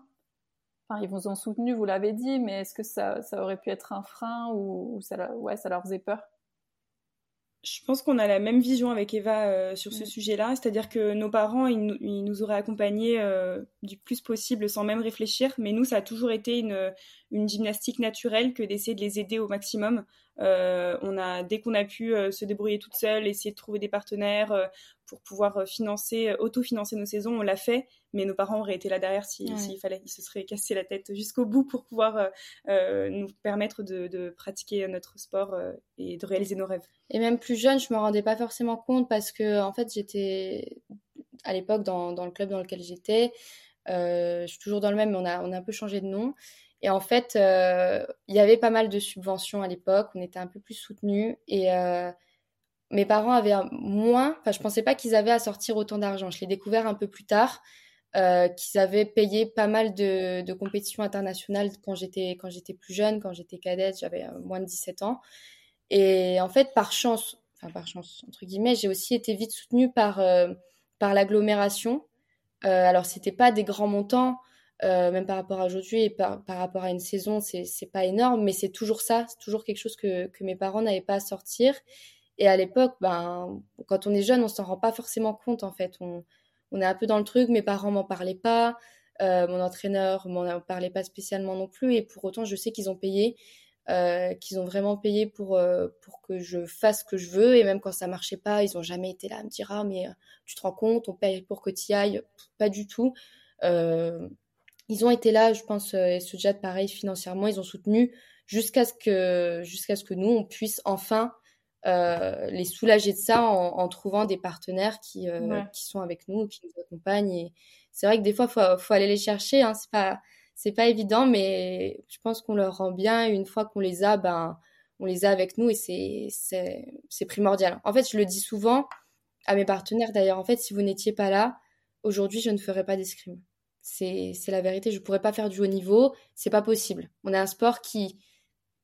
A: Enfin, ils vous ont soutenu, vous l'avez dit, mais est-ce que ça, ça, aurait pu être un frein ou, ou ça, ouais, ça leur faisait peur?
B: Je pense qu'on a la même vision avec Eva euh, sur ce sujet-là, c'est-à-dire que nos parents, ils nous, auraient accompagnés euh, du plus possible sans même réfléchir, mais nous, ça a toujours été une, une gymnastique naturelle que d'essayer de les aider au maximum. Euh, on a, dès qu'on a pu se débrouiller toute seule, essayer de trouver des partenaires pour pouvoir financer, autofinancer nos saisons, on l'a fait, mais nos parents auraient été là derrière s'il fallait, ils se seraient cassé la tête jusqu'au bout pour pouvoir nous permettre de, de, pratiquer notre sport et de réaliser nos rêves.
C: Et même plus jeune, je me rendais pas forcément compte parce que en fait j'étais à l'époque dans, dans, le club dans lequel j'étais. Euh, je suis toujours dans le même, mais on a, on a un peu changé de nom. Et en fait, euh, il y avait pas mal de subventions à l'époque. On était un peu plus soutenus. Et euh, mes parents avaient moins. Enfin, je pensais pas qu'ils avaient à sortir autant d'argent. Je l'ai découvert un peu plus tard. Euh, qu'ils avaient payé pas mal de, compétitions internationales quand j'étais quand j'étais plus jeune, quand j'étais cadette, j'avais euh, moins de 17 ans. Et en fait, par chance, enfin par chance entre guillemets, j'ai aussi été vite soutenue par euh, par l'agglomération. Euh, alors c'était pas des grands montants, même par rapport à aujourd'hui et par, par rapport à une saison, c'est pas énorme, mais c'est toujours ça, c'est toujours quelque chose que que mes parents n'avaient pas à sortir. Et à l'époque, ben quand on est jeune, on s'en rend pas forcément compte en fait. On est un peu dans le truc. Mes parents m'en parlaient pas. Euh, mon entraîneur m'en parlait pas spécialement non plus et pour autant je sais qu'ils ont payé euh, qu'ils ont vraiment payé pour, euh, pour que je fasse ce que je veux. Et même quand ça marchait pas, ils ont jamais été là à me dire Ah, mais tu te rends compte, on paye pour que tu y ailles. Pas du tout. ils ont été là, je pense, et ce pareil, financièrement, ils ont soutenu jusqu'à ce, que, ce que nous, on puisse enfin les soulager de ça en, en trouvant des partenaires qui, qui sont avec nous, qui nous accompagnent. Et c'est vrai que des fois, il faut, faut aller les chercher. Hein, c'est pas c'est pas évident, mais je pense qu'on leur rend bien. une fois qu'on les a, ben, on les a avec nous et c'est, c'est, primordial. En fait, je le dis souvent à mes partenaires d'ailleurs. En fait, si vous n'étiez pas là, aujourd'hui, je ne ferais pas d'escrime. C'est, c'est la vérité. Je pourrais pas faire du haut niveau. C'est pas possible. On a un sport qui,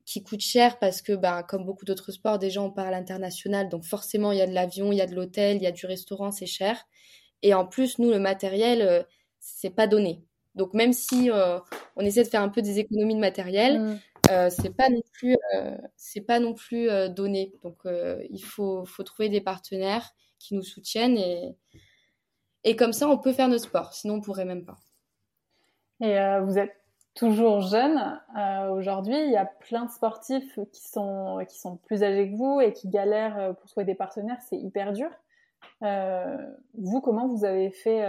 C: qui coûte cher parce que, ben, comme beaucoup d'autres sports, déjà, on part à l'international. Donc, forcément, il y a de l'avion, il y a de l'hôtel, il y a du restaurant, c'est cher. Et en plus, nous, le matériel, euh, c'est pas donné. Donc même si euh, on essaie de faire un peu des économies de matériel, mm. euh, c'est pas non plus euh, c'est pas non plus donné. Donc il faut, faut trouver des partenaires qui nous soutiennent et et comme ça on peut faire nos sports. Sinon on pourrait même pas.
A: Et vous êtes toujours jeune aujourd'hui. Il y a plein de sportifs qui sont qui sont plus âgés que vous et qui galèrent pour trouver des partenaires. C'est hyper dur. vous comment vous avez fait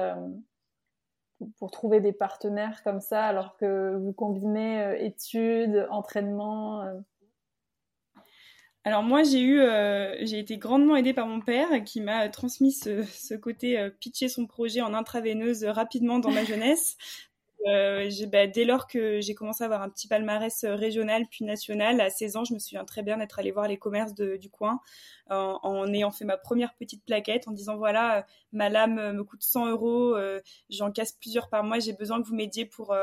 A: pour trouver des partenaires comme ça alors que vous combinez euh, études, entraînement euh?
B: Alors moi j'ai eu, euh, j'ai été grandement aidée par mon père qui m'a transmis ce, ce côté pitcher son projet en intraveineuse rapidement dans ma jeunesse. Euh, bah, dès lors que j'ai commencé à avoir un petit palmarès euh, régional puis national, à 16 ans, je me souviens très bien d'être allée voir les commerces du coin en, ayant fait ma première petite plaquette en disant voilà, ma lame me coûte 100 euros, euh, j'en casse plusieurs par mois, j'ai besoin que vous m'aidiez pour,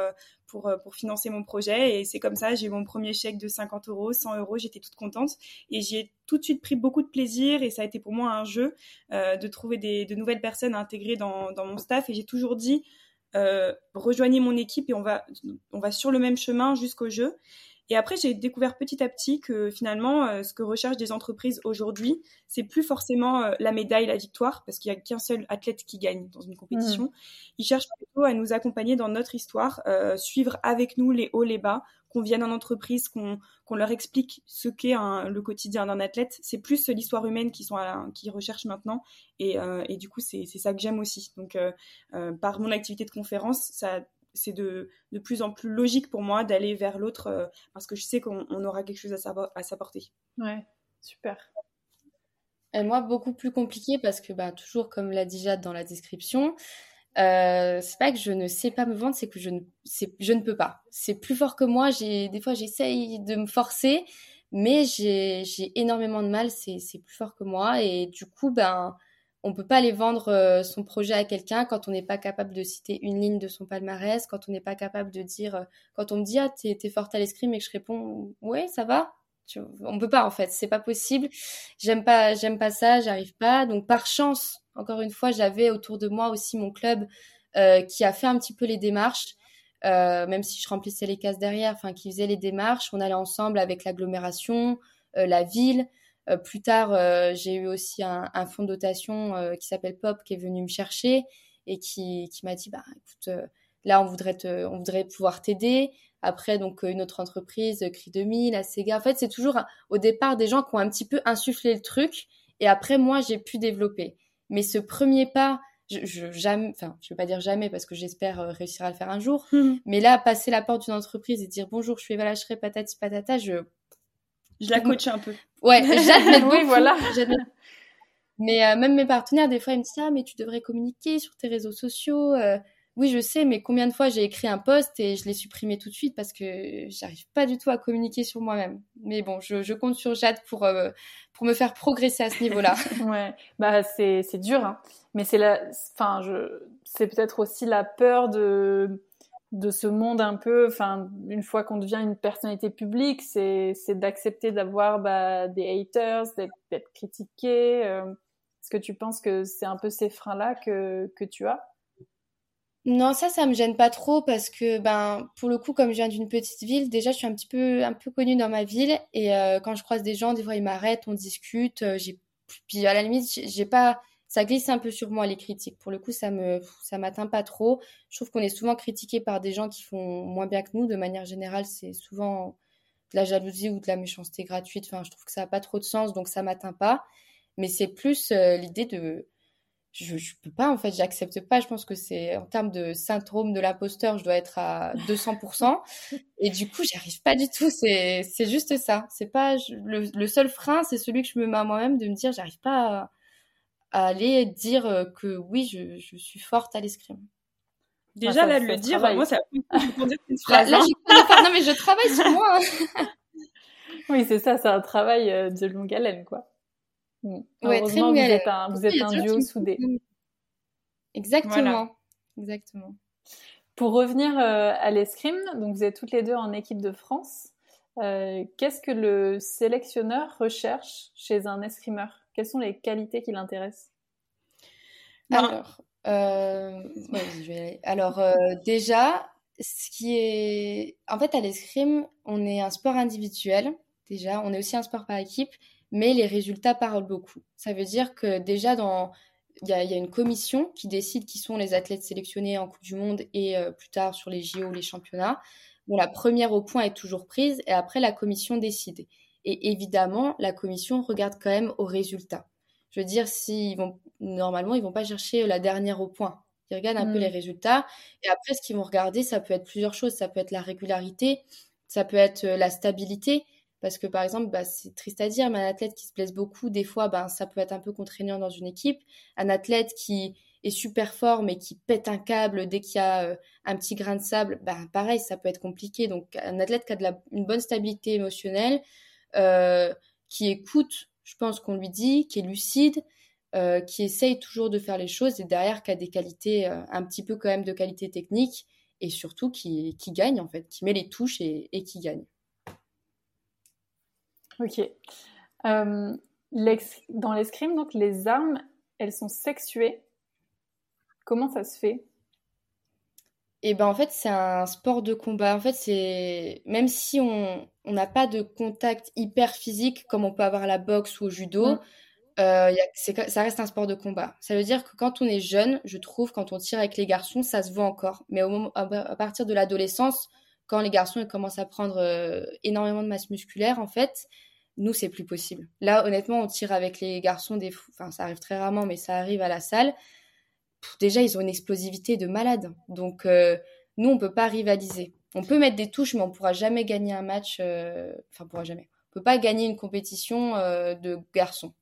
B: pour, pour financer mon projet. Et c'est comme ça, j'ai mon premier chèque de 50 euros, 100 euros, j'étais toute contente et j'y ai tout de suite pris beaucoup de plaisir et ça a été pour moi un jeu de trouver des, de nouvelles personnes à intégrer dans, dans mon staff et j'ai toujours dit euh, rejoignez mon équipe et on va, on va sur le même chemin jusqu'au jeu. Et après, j'ai découvert petit à petit que finalement, euh, ce que recherchent des entreprises aujourd'hui, c'est plus forcément euh, la médaille, la victoire, parce qu'il n'y a qu'un seul athlète qui gagne dans une compétition. Mmh. Ils cherchent plutôt à nous accompagner dans notre histoire, suivre avec nous les hauts, les bas, qu'on vienne en entreprise, qu'on leur explique ce qu'est le quotidien d'un athlète. C'est plus l'histoire humaine qui sont qui recherchent maintenant. Et, euh, et du coup, c'est ça que j'aime aussi. Donc, euh, euh, par mon activité de conférence, ça c'est de, de, plus en plus logique pour moi d'aller vers l'autre parce que je sais qu'on aura quelque chose à, s'apporter.
A: Ouais, super.
C: Et moi, beaucoup plus compliqué parce que, bah, toujours comme l'a dit Jade dans la description, euh, c'est pas que je ne sais pas me vendre, c'est que je ne, je ne peux pas. C'est plus fort que moi. J'ai des fois j'essaye de me forcer, mais j'ai, énormément de mal. C'est, plus fort que moi et du coup ben on peut pas aller vendre euh, son projet à quelqu'un quand on n'est pas capable de citer une ligne de son palmarès, quand on n'est pas capable de dire, euh, quand on me dit ah t'es, t'es forte à l'escrime et que je réponds ouais ça va. Tu, on peut pas en fait, c'est pas possible. J'aime pas, j'aime pas ça, j'arrive pas. Donc par chance, encore une fois, j'avais autour de moi aussi mon club euh, qui a fait un petit peu les démarches, euh, même si je remplissais les cases derrière, enfin qui faisait les démarches. On allait ensemble avec l'agglomération, euh, la ville. plus tard, j'ai eu aussi un, un fonds de dotation qui s'appelle Pop qui est venu me chercher et qui, qui m'a dit bah écoute là on voudrait te, on voudrait pouvoir t'aider après donc une autre entreprise Cri 2000 la Sega en fait c'est toujours au départ des gens qui ont un petit peu insufflé le truc et après moi j'ai pu développer mais ce premier pas, je, je jamais, enfin, je vais pas dire jamais parce que j'espère euh, réussir à le faire un jour. Mhm. Mais là, passer la porte d'une entreprise et dire bonjour, je suis Eva patati patata, je.
B: Je la coach un peu.
C: Ouais, (laughs) j'admets oui, voilà. Mais euh, même mes partenaires, des fois, ils me disent ah mais tu devrais communiquer sur tes réseaux sociaux. Euh, oui, je sais, mais combien de fois j'ai écrit un post et je l'ai supprimé tout de suite parce que j'arrive pas du tout à communiquer sur moi-même. Mais bon, je, je, compte sur Jade pour, euh, pour me faire progresser à ce niveau-là. (laughs) (laughs)
A: ouais, bah c'est, c'est dur, hein. mais c'est la, enfin, je, c'est peut-être aussi la peur de de ce monde un peu, enfin, une fois qu'on devient une personnalité publique, c'est, c'est d'accepter d'avoir bah, des haters, d'être, d'être critiqué. Euh. Est-ce que tu penses que c'est un peu ces freins-là que, que tu as?
C: Non, ça, ça me gêne pas trop parce que, ben, pour le coup, comme je viens d'une petite ville, déjà, je suis un petit peu, un peu connue dans ma ville et euh, quand je croise des gens, des fois, ils m'arrêtent, on discute. Euh, j'ai, puis à la limite, j'ai pas, ça glisse un peu sur moi les critiques. Pour le coup, ça me, ça m'atteint pas trop. Je trouve qu'on est souvent critiqué par des gens qui font moins bien que nous. De manière générale, c'est souvent de la jalousie ou de la méchanceté gratuite. Enfin, je trouve que ça n'a pas trop de sens, donc ça m'atteint pas. Mais c'est plus euh, l'idée de je, je peux pas en fait j'accepte pas. Je pense que c'est en termes de syndrome de l'imposteur je dois être à 200% (laughs) et du coup j'arrive pas du tout. C'est c'est juste ça. C'est pas le, le, seul frein c'est celui que je me mets à moi-même de me dire j'arrive pas à, aller dire euh, que oui je, je suis forte à l'escrime.
B: Déjà là de le dire moi ça (laughs)
C: là, là non mais je travaille sur moi hein. (laughs)
A: oui c'est ça c'est un travail euh, de longue haleine quoi
C: Mm. Ouais, très vous êtes
A: un, vous êtes un duo soudé.
C: Exactement. Exactement.
A: Pour revenir euh, à l'escrime, donc vous êtes toutes les deux en équipe de France. Euh, Qu'est-ce que le sélectionneur recherche chez un escrimeur? Quelles sont les qualités qui l'intéressent?
C: Alors, euh... Alors euh, déjà, ce qui est, en fait, à l'escrime, on est un sport individuel. Déjà, on est aussi un sport par équipe mais les résultats parlent beaucoup. Ça veut dire que déjà, dans... il, y a, une commission qui décide qui sont les athlètes sélectionnés en Coupe du Monde et euh, plus tard sur les JO, les championnats. Bon, la première au point est toujours prise et après, la commission décide. Et évidemment, la commission regarde quand même aux résultats. Je veux dire, s'ils vont, normalement, ils vont pas chercher la dernière au point. Ils regardent un peu les mm. résultats. Et après, ce qu'ils vont regarder, ça peut être plusieurs choses. Ça peut être la régularité, ça peut être euh, la stabilité. Parce que par exemple, bah, c'est triste à dire, mais un athlète qui se blesse beaucoup, des fois, bah, ça peut être un peu contraignant dans une équipe. Un athlète qui est super fort mais qui pète un câble dès qu'il y a euh, un petit grain de sable, bah, pareil, ça peut être compliqué. Donc un athlète qui a une bonne stabilité émotionnelle, euh, qui écoute, je pense qu'on lui dit, qui est lucide, euh, qui essaye toujours de faire les choses et derrière qui a des qualités, un petit peu quand même de qualité technique et surtout qui, gagne en fait, qui met les touches et qui gagne.
A: Ok. Euh, dans l'escrime, donc les armes, elles sont sexuées. Comment ça se fait?
C: Et eh ben en fait c'est un sport de combat. En fait c'est même si on n'a pas de contact hyper physique comme on peut avoir la boxe ou au judo, mm. euh, ça reste un sport de combat. Ça veut dire que quand on est jeune, je trouve quand on tire avec les garçons, ça se voit encore. Mais au moment, à partir de l'adolescence, quand les garçons commencent à prendre euh, énormément de masse musculaire, en fait, nous, c'est plus possible. Là, honnêtement, on tire avec les garçons des Enfin, ça arrive très rarement, mais ça arrive à la salle. déjà, ils ont une explosivité de malade. Donc, euh, nous, on peut pas rivaliser. On peut mettre des touches, mais on pourra jamais gagner un match. Euh, enfin, on pourra jamais. On peut pas gagner une compétition de garçons.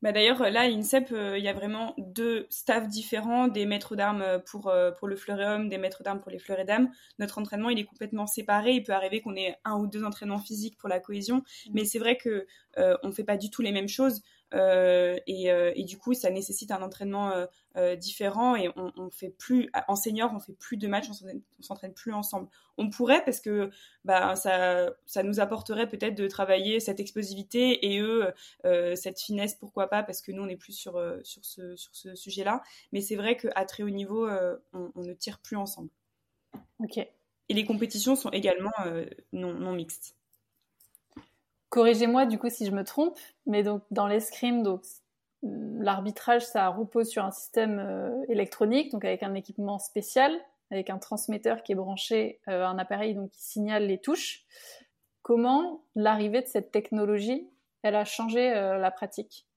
B: Bah D'ailleurs, là, à l'INSEP, euh, il y a vraiment deux staffs différents, des maîtres d'armes pour, euh, pour le fleuret des maîtres d'armes pour les fleurets dames. Notre entraînement, il est complètement séparé. Il peut arriver qu'on ait un ou deux entraînements physiques pour la cohésion, mmh. mais c'est vrai que euh, on ne fait pas du tout les mêmes choses. Euh, et, euh, et, du coup, ça nécessite un entraînement euh, différent et on, on, fait plus, en senior, on fait plus de matchs, on s'entraîne plus ensemble. On pourrait parce que bah, ça, ça nous apporterait peut-être de travailler cette explosivité et eux, cette finesse, pourquoi pas, parce que nous, on est plus sur, sur ce, sur ce sujet-là. Mais c'est vrai qu'à très haut niveau, on, on, ne tire plus ensemble.
A: Ok.
B: Et les compétitions sont également non, non mixtes.
A: Corrigez-moi du coup si je me trompe, mais donc dans l'escrime, donc l'arbitrage ça repose sur un système euh, électronique, donc avec un équipement spécial, avec un transmetteur qui est branché euh, un appareil donc qui signale les touches. Comment l'arrivée de cette technologie, elle a changé euh, la pratique?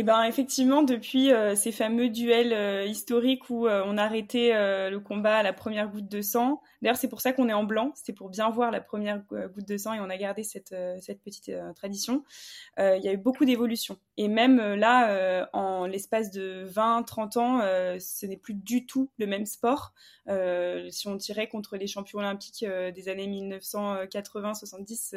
B: Eh ben effectivement, depuis euh, ces fameux duels euh, historiques où euh, on arrêtait le combat à la première goutte de sang. D'ailleurs, c'est pour ça qu'on est en blanc. C'était pour bien voir la première goutte de sang et on a gardé cette, cette petite tradition. Il y a eu beaucoup d'évolutions. Et même là, en l'espace de 20-30 ans, ce n'est plus du tout le même sport. si on tirait contre les champions olympiques des années 1980-70,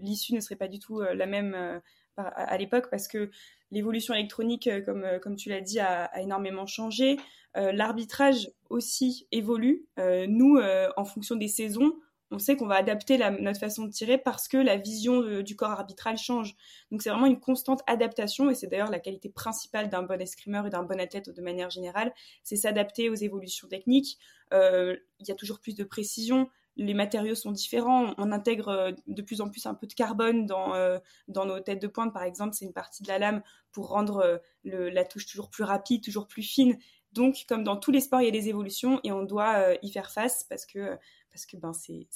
B: l'issue ne serait pas du tout la même à l'époque parce que l'évolution électronique, euh, comme, euh, comme tu l'as dit, a, énormément changé. Euh, l'arbitrage aussi évolue. nous, en fonction des saisons, on sait qu'on va adapter notre façon de tirer parce que la vision du corps arbitral change. Donc c'est vraiment une constante adaptation et c'est d'ailleurs la qualité principale d'un bon escrimeur et d'un bon athlète de manière générale, c'est s'adapter aux évolutions techniques. Il y a toujours plus de précision, les matériaux sont différents. On intègre euh, de plus en plus un peu de carbone dans, euh, dans nos têtes de pointe, par exemple. C'est une partie de la lame pour rendre euh, la touche toujours plus rapide, toujours plus fine. Donc, comme dans tous les sports, il y a des évolutions et on doit y faire face parce que, parce que ben, c'est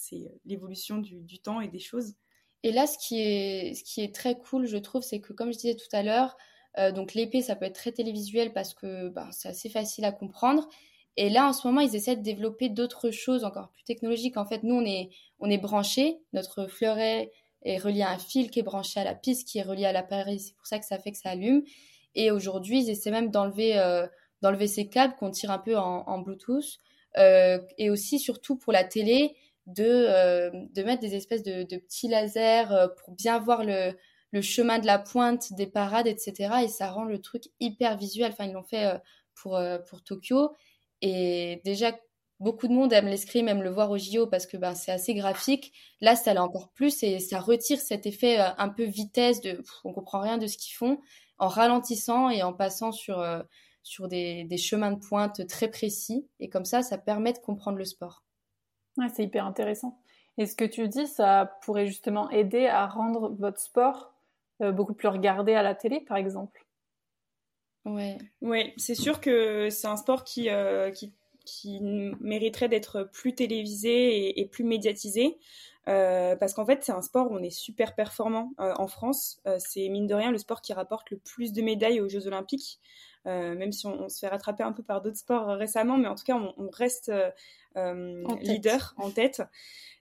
B: l'évolution du, du, temps et des choses.
C: Et là, ce qui est, ce qui est très cool, je trouve, c'est que comme je disais tout à l'heure, donc l'épée, ça peut être très télévisuel parce que ben, c'est assez facile à comprendre. Et là, en ce moment, ils essaient de développer d'autres choses encore plus technologiques. En fait, nous, on est, on est branchés. Notre fleuret est relié à un fil qui est branché à la piste, qui est relié à l'appareil. C'est pour ça que ça fait que ça allume. Et aujourd'hui, ils essaient même d'enlever euh, d'enlever ces câbles qu'on tire un peu en, Bluetooth. Euh, et aussi, surtout pour la télé, de, euh, de mettre des espèces de, de petits lasers pour bien voir le, le chemin de la pointe des parades, etc. Et ça rend le truc hyper visuel. Enfin, ils l'ont fait pour, pour Tokyo. Et déjà, beaucoup de monde aime l'escrime, aime le voir au JO parce que ben, c'est assez graphique. Là, ça l'est encore plus et ça retire cet effet euh, un peu vitesse de on comprend rien de ce qu'ils font en ralentissant et en passant sur, euh, sur des, des, chemins de pointe très précis. Et comme ça, ça permet de comprendre le sport.
A: C'est hyper intéressant. Et ce que tu dis, ça pourrait justement aider à rendre votre sport euh, beaucoup plus regardé à la télé, par exemple?
B: Ouais. Ouais, c'est sûr que c'est un sport qui, euh, qui, qui, mériterait d'être plus télévisé et, plus médiatisé. Euh, parce qu'en fait, c'est un sport où on est super performant euh, en France. c'est mine de rien le sport qui rapporte le plus de médailles aux Jeux Olympiques. même si on, se fait rattraper un peu par d'autres sports récemment, mais en tout cas, on, on reste leader en tête.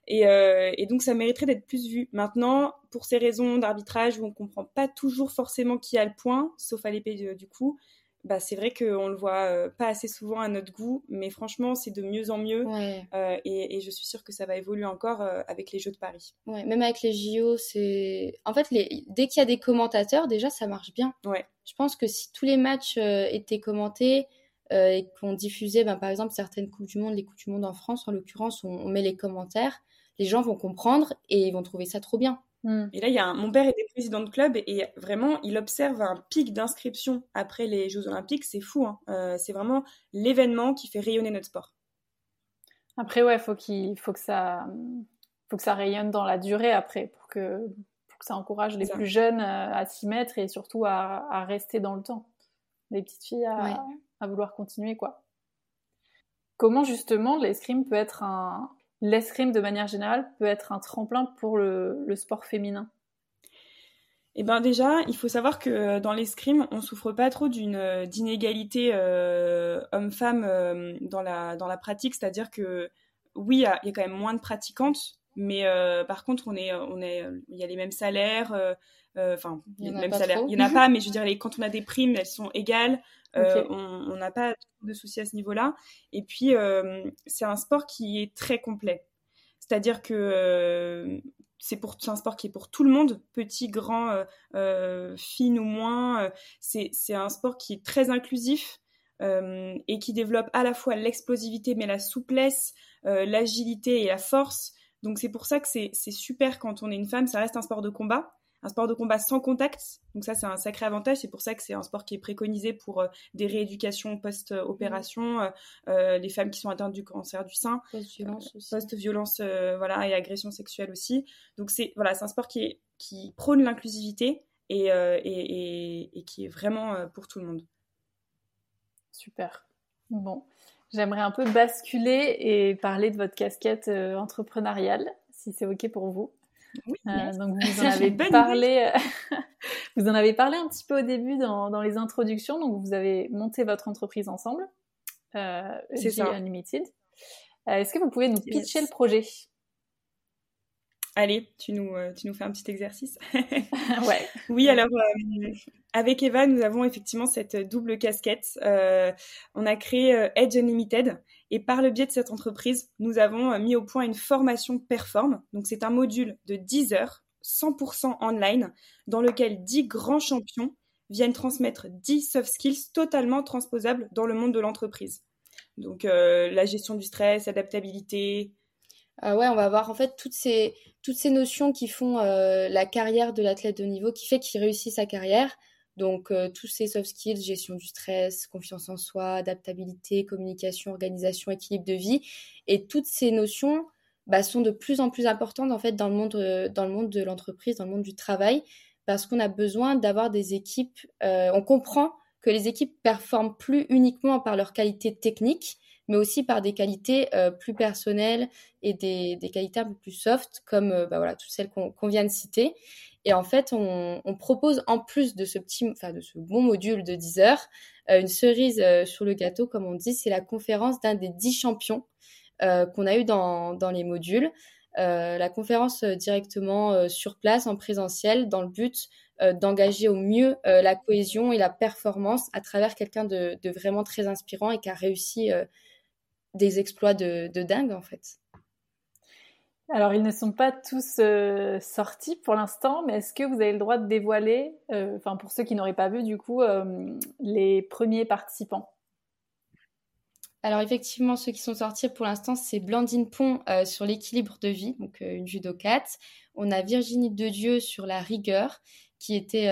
B: Et, et, donc, ça mériterait d'être plus vu. Maintenant, pour ces raisons d'arbitrage où on comprend pas toujours forcément qui a le point, sauf à l'épée du coup, bah, c'est vrai qu'on le voit euh, pas assez souvent à notre goût, mais franchement, c'est de mieux en mieux. Euh, et, je suis sûre que ça va évoluer encore euh, avec les Jeux de Paris.
C: Ouais, même avec les JO, c'est. En fait, les... dès qu'il y a des commentateurs, déjà, ça marche bien.
B: Ouais.
C: Je pense que si tous les matchs étaient commentés et qu'on diffusait, ben, par exemple, certaines Coupes du Monde, les Coupes du Monde en France, en l'occurrence, on met les commentaires, les gens vont comprendre et ils vont trouver ça trop bien.
B: Hmm. Et là, il y a mon père était président de club et vraiment, il observe un pic d'inscription après les Jeux Olympiques. C'est fou. Hein. Euh, c'est vraiment l'événement qui fait rayonner notre sport.
A: Après, ouais, faut qu'il faut que ça faut que ça rayonne dans la durée après pour que, pour que ça encourage les plus jeunes euh, à s'y mettre et surtout à, à, rester dans le temps. Les petites filles à, à vouloir continuer quoi. Comment justement l'escrime peut être un, l'escrime de manière générale peut être un tremplin pour le, sport féminin.
B: Eh ben déjà, il faut savoir que dans l'escrime, on souffre pas trop d'une d'inégalité euh, homme-femme euh, dans la pratique, c'est-à-dire que oui, il y, a quand même moins de pratiquantes, mais euh, par contre, on est on il y a les mêmes salaires, enfin il y a les mêmes salaires, il y en a pas, mais je veux (laughs) dire quand on a des primes, elles sont égales. Euh, on n'a pas de soucis à ce niveau-là. Et puis, euh, c'est un sport qui est très complet. C'est-à-dire que euh, c'est pour un sport qui est pour tout le monde, petit, grand, fine ou moins. c'est un sport qui est très inclusif et qui développe à la fois l'explosivité, mais la souplesse, l'agilité et la force. Donc c'est pour ça que c'est super quand on est une femme. Ça reste un sport de combat, un sport de combat sans contact. Donc ça, c'est un sacré avantage. C'est pour ça que c'est un sport qui est préconisé pour euh, des rééducations post-opération, euh, euh, les femmes qui sont atteintes du cancer du sein,
C: post-violence aussi.
B: Post-violence, voilà, et agression sexuelle aussi. Donc c'est voilà, c'est un sport qui, est, qui prône l'inclusivité et, et, et, qui est vraiment pour tout le monde.
A: Super. Bon, j'aimerais un peu basculer et parler de votre casquette entrepreneuriale, si c'est OK pour vous. Euh, donc vous (laughs) en avez parlé, (laughs) vous en avez parlé un petit peu au début dans, dans, les introductions. Donc vous avez monté votre entreprise ensemble, euh, c'est Unlimited. Euh, est-ce que vous pouvez nous pitcher le projet?
B: Allez, tu nous, euh, tu nous fais un petit exercice. (laughs)
A: ouais.
B: Oui, alors avec Eva, nous avons effectivement cette double casquette. on a créé Edge Unlimited et par le biais de cette entreprise, nous avons euh, mis au point une formation Perform. Donc c'est un module de 10 heures, 100% online, dans lequel 10 grands champions viennent transmettre 10 soft skills totalement transposables dans le monde de l'entreprise. Donc euh, la gestion du stress, adaptabilité.
C: Ah ouais, on va voir en fait toutes ces, toutes ces notions qui font euh, la carrière de l'athlète de niveau, qui fait qu'il réussit sa carrière. Donc, euh, tous ces soft skills, gestion du stress, confiance en soi, adaptabilité, communication, organisation, équilibre de vie, et toutes ces notions bah, sont de plus en plus importantes en fait dans le monde, euh, dans le monde de l'entreprise, dans le monde du travail, parce qu'on a besoin d'avoir des équipes. Euh, on comprend que les équipes performent plus uniquement par leur qualité technique, mais aussi par des qualités euh, plus personnelles et des, qualités un peu plus soft, comme euh, bah voilà, toutes celles qu'on vient de citer. Et en fait, on, propose en plus de ce petit, de ce bon module de 10 heures, euh, une cerise euh, sur le gâteau, comme on dit, c'est la conférence d'un des 10 champions qu'on a eu dans, dans les modules. la conférence directement sur place, en présentiel, dans le but d'engager au mieux la cohésion et la performance à travers quelqu'un de, vraiment très inspirant et qui a réussi des exploits de, de, dingue en fait.
A: Alors, ils ne sont pas tous euh, sortis pour l'instant, mais est-ce que vous avez le droit de dévoiler, euh, enfin pour ceux qui n'auraient pas vu du coup, euh, les premiers participants?
C: Alors effectivement, ceux qui sont sortis pour l'instant, c'est Blandine Pont sur l'équilibre de vie, donc une judocate. On a Virginie Dedieu sur la rigueur, qui était,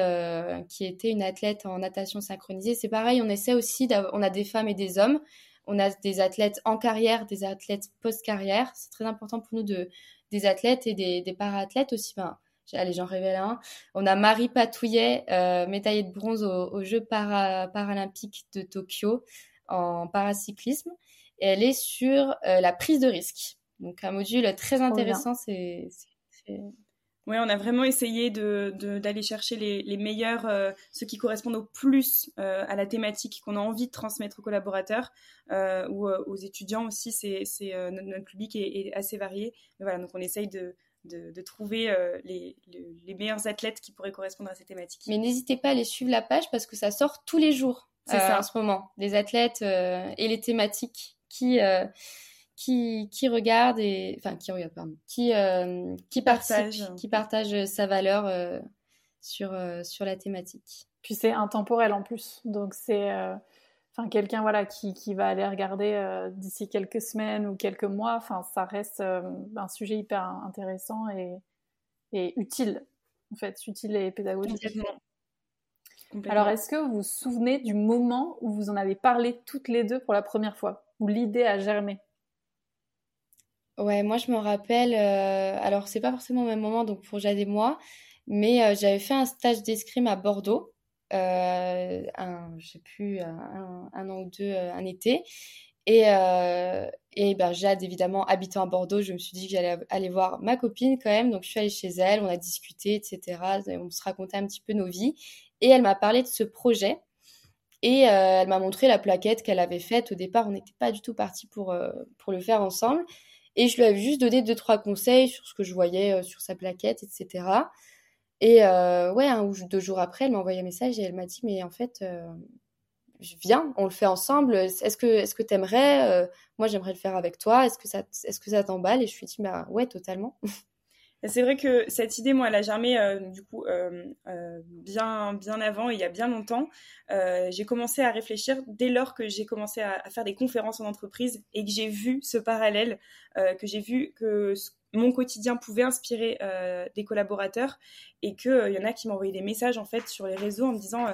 C: qui était une athlète en natation synchronisée. C'est pareil, on essaie aussi, on a des femmes et des hommes. On a des athlètes en carrière, des athlètes post-carrière. C'est très important pour nous de des athlètes et des, des para-athlètes aussi. Enfin, allez, j'en révèle un. On a Marie Patouillet, euh, médaillée de bronze aux, Jeux paralympiques de Tokyo en paracyclisme. Et elle est sur euh, la prise de risque. Donc un module très intéressant. C'est
B: oui, on a vraiment essayé d'aller de, chercher les, les meilleurs, euh, ceux qui correspondent au plus euh, à la thématique qu'on a envie de transmettre aux collaborateurs euh, ou aux étudiants aussi. C'est notre, notre, public est, est, assez varié. Mais voilà, donc on essaye de, de, de trouver les, les, meilleurs athlètes qui pourraient correspondre à ces thématiques.
C: Mais n'hésitez pas à aller suivre la page parce que ça sort tous les jours. C'est ça en ce moment. Les athlètes et les thématiques qui qui, qui regarde et enfin qui regarde pardon, qui euh, qui partage qui partage sa valeur euh, sur euh, sur la thématique.
A: Puis c'est intemporel en plus, donc c'est enfin quelqu'un voilà qui, qui va aller regarder d'ici quelques semaines ou quelques mois. Enfin ça reste un sujet hyper intéressant et, et utile en fait, utile et pédagogique. Alors, est-ce que vous vous souvenez du moment où vous en avez parlé toutes les deux pour la première fois, où l'idée a germé?
C: Ouais, moi je me rappelle, euh, alors c'est pas forcément au même moment, donc pour Jade et moi, mais euh, j'avais fait un stage d'escrime à Bordeaux, euh, un, je sais plus, un, un, an ou deux, euh, un été. Et, euh, et ben, Jade, évidemment, habitant à Bordeaux, je me suis dit que j'allais aller voir ma copine quand même. Donc je suis allée chez elle, on a discuté, etc. On se racontait un petit peu nos vies. Et elle m'a parlé de ce projet. Et elle m'a montré la plaquette qu'elle avait faite. Au départ, on n'était pas du tout parti pour, pour le faire ensemble. Et je lui avais juste donné deux, trois conseils sur ce que je voyais euh, sur sa plaquette, etc. Et euh, ouais, un ou deux jours après, elle m'a envoyé un message et elle m'a dit, mais en fait, euh, je viens, on le fait ensemble. Est-ce que est-ce que t'aimerais euh, Moi, j'aimerais le faire avec toi. Est-ce que ça est-ce que ça t'emballe? Et je lui ai dit, bah ouais, totalement. (laughs)
B: C'est vrai que cette idée, moi, elle a germé euh, du coup euh, euh, bien, bien avant, il y a bien longtemps. J'ai commencé à réfléchir dès lors que j'ai commencé à, faire des conférences en entreprise et que j'ai vu ce parallèle, que j'ai vu que mon quotidien pouvait inspirer des collaborateurs et qu'il il y en a qui m'envoyaient des messages en fait sur les réseaux en me disant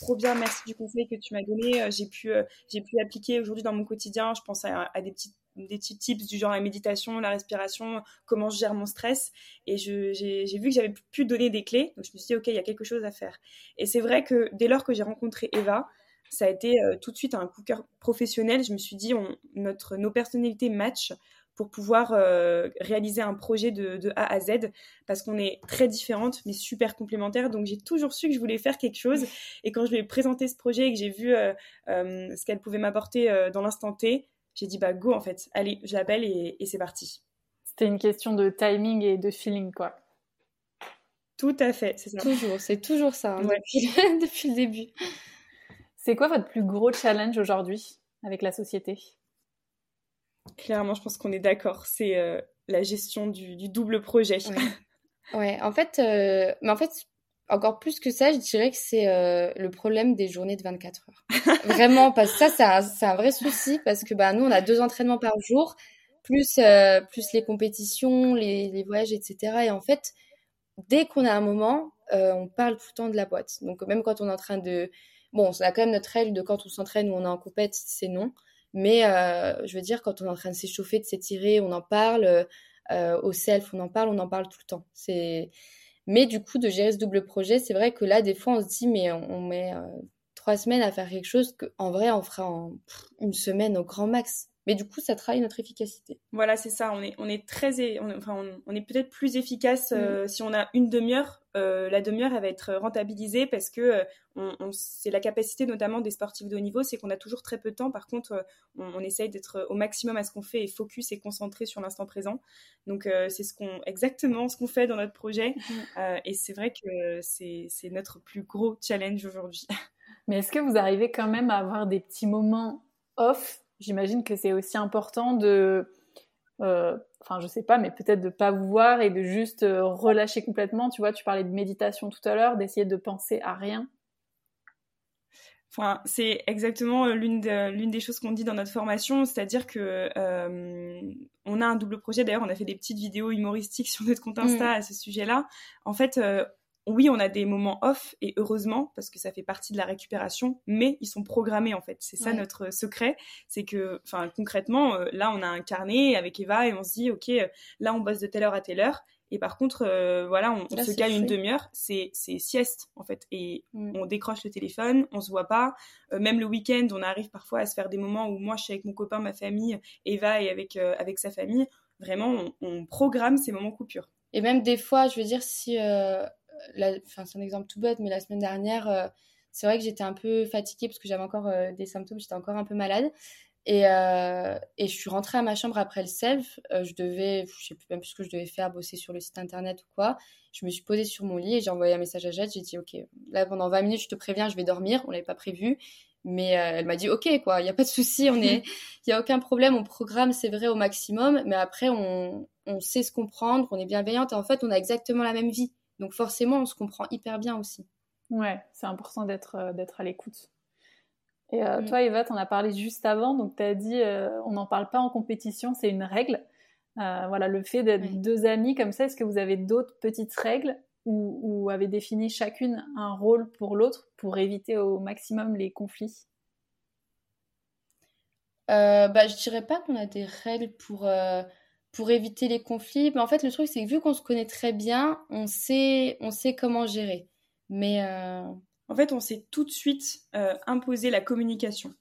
B: trop bien merci du conseil que tu m'as donné j'ai pu j'ai pu appliquer aujourd'hui dans mon quotidien je pense à des petites des petits tips du genre la méditation, la respiration, comment je gère mon stress. Et j'ai vu que j'avais pu donner des clés. Donc je me suis dit, OK, il y a quelque chose à faire. Et c'est vrai que dès lors que j'ai rencontré Eva, ça a été euh, tout de suite un coup de cœur professionnel. Je me suis dit, notre, nos personnalités matchent pour pouvoir euh, réaliser un projet de, A à Z parce qu'on est très différentes mais super complémentaires. Donc j'ai toujours su que je voulais faire quelque chose. Et quand je lui ai présenté ce projet et que j'ai vu euh, ce qu'elle pouvait m'apporter dans l'instant T, j'ai dit bah go en fait, allez, je l'appelle et, et c'est parti.
A: C'était une question de timing et de feeling quoi.
B: Tout à fait, c'est ça.
C: Toujours, c'est toujours ça hein, ouais. depuis, (laughs) depuis, le début.
A: C'est quoi votre plus gros challenge aujourd'hui avec la société?
B: Clairement, je pense qu'on est d'accord. C'est euh, la gestion du, du, double projet.
C: Ouais, ouais en fait, euh, mais en fait, encore plus que ça, je dirais que c'est euh, le problème des journées de 24 heures. (laughs) Vraiment, parce que ça, c'est un, vrai souci parce que bah, nous, on a deux entraînements par jour, plus, euh, plus les compétitions, les, voyages, etc. Et en fait, dès qu'on a un moment, euh, on parle tout le temps de la boîte. Donc même quand on est en train de... Bon, on a quand même notre règle de quand on s'entraîne ou on est en compète, c'est non. Mais je veux dire, quand on est en train de s'échauffer, de s'étirer, on en parle. Au self, on en parle, on en parle tout le temps. C'est mais du coup, de gérer ce double projet, c'est vrai que là, des fois, on se dit, mais on, met trois semaines à faire quelque chose qu'en vrai, on fera en une semaine au grand max. Mais du coup, ça travaille notre efficacité.
B: Voilà, c'est ça. On est, on est très, on, enfin, on, est peut-être plus efficace mm. euh, si on a une demi-heure. Euh, la demi-heure, elle va être rentabilisée parce que euh, on, c'est la capacité notamment des sportifs de haut niveau, c'est qu'on a toujours très peu de temps. Par contre, on, essaye d'être au maximum à ce qu'on fait et focus et concentré sur l'instant présent. Donc, c'est ce qu'on, exactement ce qu'on fait dans notre projet. Mm. et c'est vrai que c'est, c'est notre plus gros challenge aujourd'hui. (laughs)
A: Mais est-ce que vous arrivez quand même à avoir des petits moments off j'imagine que c'est aussi important de, euh, enfin je sais pas, mais peut-être de pas vous voir et de juste euh, relâcher complètement. Tu vois, tu parlais de méditation tout à l'heure, d'essayer de penser à rien.
B: Enfin, c'est exactement euh, l'une l'une des choses qu'on dit dans notre formation, c'est-à-dire que on a un double projet. D'ailleurs, on a fait des petites vidéos humoristiques (laughs) sur notre compte Insta mm. à ce sujet-là. En fait, oui, on a des moments off et heureusement parce que ça fait partie de la récupération, mais ils sont programmés en fait. C'est ça notre secret, c'est que, enfin concrètement, euh, là on a un carnet avec Eva et on se dit ok, euh, là on bosse de telle heure à telle heure. Et par contre, euh, voilà, on, se cale une demi-heure, c'est sieste en fait, et mm. on décroche le téléphone, on se voit pas. même le week-end, on arrive parfois à se faire des moments où moi je suis avec mon copain, ma famille, Eva et avec avec sa famille. Vraiment, on, on programme ces moments coupures.
C: Et même des fois, je veux dire, si c'est un exemple tout bête, mais la semaine dernière, euh, c'est vrai que j'étais un peu fatiguée parce que j'avais encore euh, des symptômes, j'étais encore un peu malade. Et, euh, et, je suis rentrée à ma chambre après le self. je devais, je sais plus même plus ce que je devais faire, bosser sur le site internet ou quoi. Je me suis posée sur mon lit et j'ai envoyé un message à Jade. J'ai dit, OK, là pendant 20 minutes, je te préviens, je vais dormir. On l'avait pas prévu. Mais elle m'a dit, OK, quoi, il n'y a pas de souci, on est, il (laughs) y a aucun problème. On programme, c'est vrai, au maximum. Mais après, on, on sait se comprendre, on est bienveillante. Et en fait, on a exactement la même vie. Donc forcément, on se comprend hyper bien aussi.
A: Ouais, c'est important d'être euh, d'être à l'écoute. Et euh, mm. toi, Eva, tu en as parlé juste avant, donc tu as dit euh, on n'en parle pas en compétition, c'est une règle. voilà, le fait d'être deux amis comme ça, est-ce que vous avez d'autres petites règles ou, ou avez défini chacune un rôle pour l'autre pour éviter au maximum les conflits?
C: Bah, Je dirais pas qu'on a des règles pour pour éviter les conflits. Mais en fait, le truc, c'est que vu qu'on se connaît très bien, on sait, on sait comment gérer. Mais euh,
B: en fait, on s'est tout de suite euh, imposé la communication.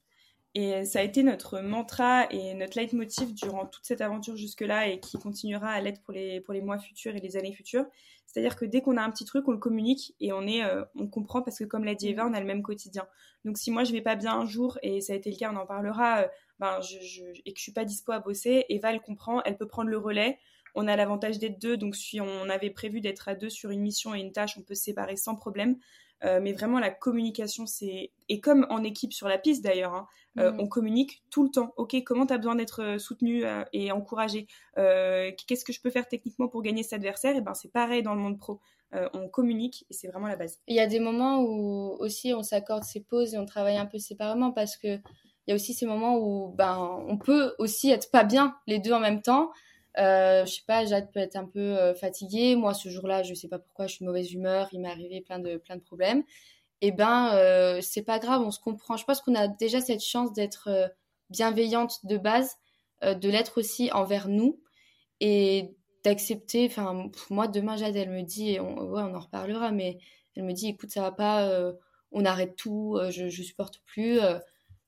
B: Et ça a été notre mantra et notre leitmotiv durant toute cette aventure jusque-là et qui continuera à l'être pour les, pour les mois futurs et les années futures. C'est-à-dire que dès qu'on a un petit truc, on le communique et on, est, euh, on comprend parce que, comme l'a dit Eva, on a le même quotidien. Donc, si moi je vais pas bien un jour, et ça a été le cas, on en parlera, ben, je, et que je suis pas dispo à bosser, Eva, elle comprend, elle peut prendre le relais. On a l'avantage d'être deux, donc si on avait prévu d'être à deux sur une mission et une tâche, on peut se séparer sans problème. Euh, mais vraiment, la communication, c'est. Et comme en équipe sur la piste d'ailleurs, hein, euh, mm. on communique tout le temps. Ok, comment tu as besoin d'être euh, soutenu et encouragé Qu'est-ce que je peux faire techniquement pour gagner cet adversaire? Et eh ben, c'est pareil dans le monde pro. on communique et c'est vraiment la base.
C: Il y a des moments où aussi on s'accorde ses pauses et on travaille un peu séparément parce que il y a aussi ces moments où ben, on peut aussi être pas bien les deux en même temps. Euh, je sais pas, Jade peut être un peu euh, fatiguée. Moi, ce jour-là, je sais pas pourquoi, je suis de mauvaise humeur. Il m'est arrivé plein de, plein de problèmes. Et eh ben, euh, c'est pas grave, on se comprend. Je pense qu'on a déjà cette chance d'être euh, bienveillante de base, de l'être aussi envers nous et d'accepter. Enfin, moi, demain, Jade, elle me dit, on, ouais, on en reparlera, mais elle me dit, écoute, ça va pas, on arrête tout, je, je supporte plus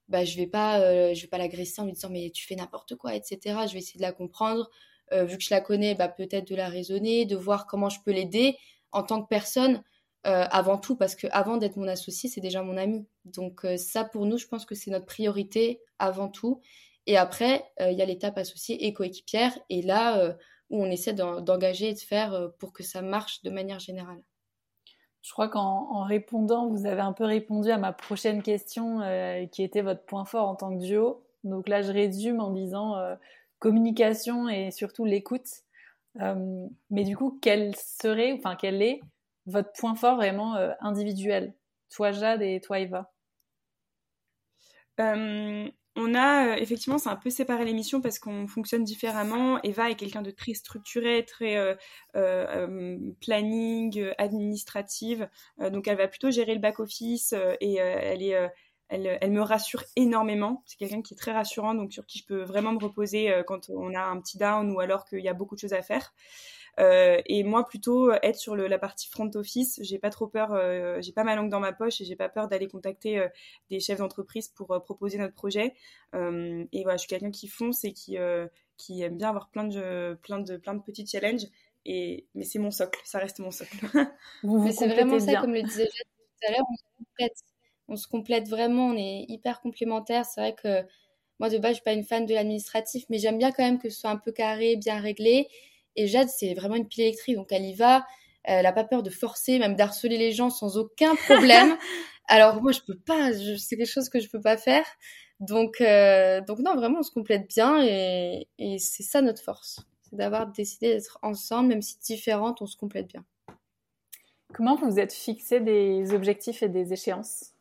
C: bah, je vais pas, euh, je vais pas l'agresser en lui disant mais tu fais n'importe quoi, etc. Je vais essayer de la comprendre. Euh, vu que je la connais, bah, peut-être de la raisonner, de voir comment je peux l'aider en tant que personne euh, avant tout, parce que avant d'être mon associé, c'est déjà mon ami. Donc ça, pour nous, je pense que c'est notre priorité avant tout. Et après, il y a l'étape associée et coéquipière, et là où on essaie d'engager et de faire pour que ça marche de manière générale.
A: Je crois qu'en répondant, vous avez un peu répondu à ma prochaine question, euh, qui était votre point fort en tant que duo. Donc là, je résume en disant euh, communication et surtout l'écoute. Euh, mais du coup, quel serait, enfin, quel est votre point fort vraiment individuel? Toi, Jade, et toi, Eva?
B: On a euh, effectivement, c'est un peu séparé l'émission parce qu'on fonctionne différemment. Eva est quelqu'un de très structuré, très euh, euh, planning, administrative. donc elle va plutôt gérer le back office et elle, elle, me rassure énormément. C'est quelqu'un qui est très rassurant, donc sur qui je peux vraiment me reposer quand on a un petit down ou alors qu'il y a beaucoup de choses à faire. Et moi plutôt être sur le, la partie front office. J'ai pas trop peur, j'ai pas ma langue dans ma poche et j'ai pas peur d'aller contacter des chefs d'entreprise pour proposer notre projet. et voilà, je suis quelqu'un qui fonce et qui qui aime bien avoir plein de plein de plein de petits challenges. Et mais c'est mon socle, ça reste mon socle. (laughs)
C: mais c'est vraiment ça, comme le disait tout à l'heure, on se complète. On se complète vraiment, on est hyper complémentaires. C'est vrai que moi, de base, je suis pas une fan de l'administratif, mais j'aime bien quand même que ce soit un peu carré, bien réglé. Et Jade, c'est vraiment une pile électrique, donc elle y va. Elle n'a pas peur de forcer, même d'harceler les gens sans aucun problème. (laughs) Alors moi, je peux pas, c'est quelque chose que je peux pas faire. Donc, euh, donc non, vraiment, on se complète bien et, et c'est ça notre force. C'est d'avoir décidé d'être ensemble, même si différentes, on se complète bien.
A: Comment vous vous êtes fixé des objectifs et des échéances?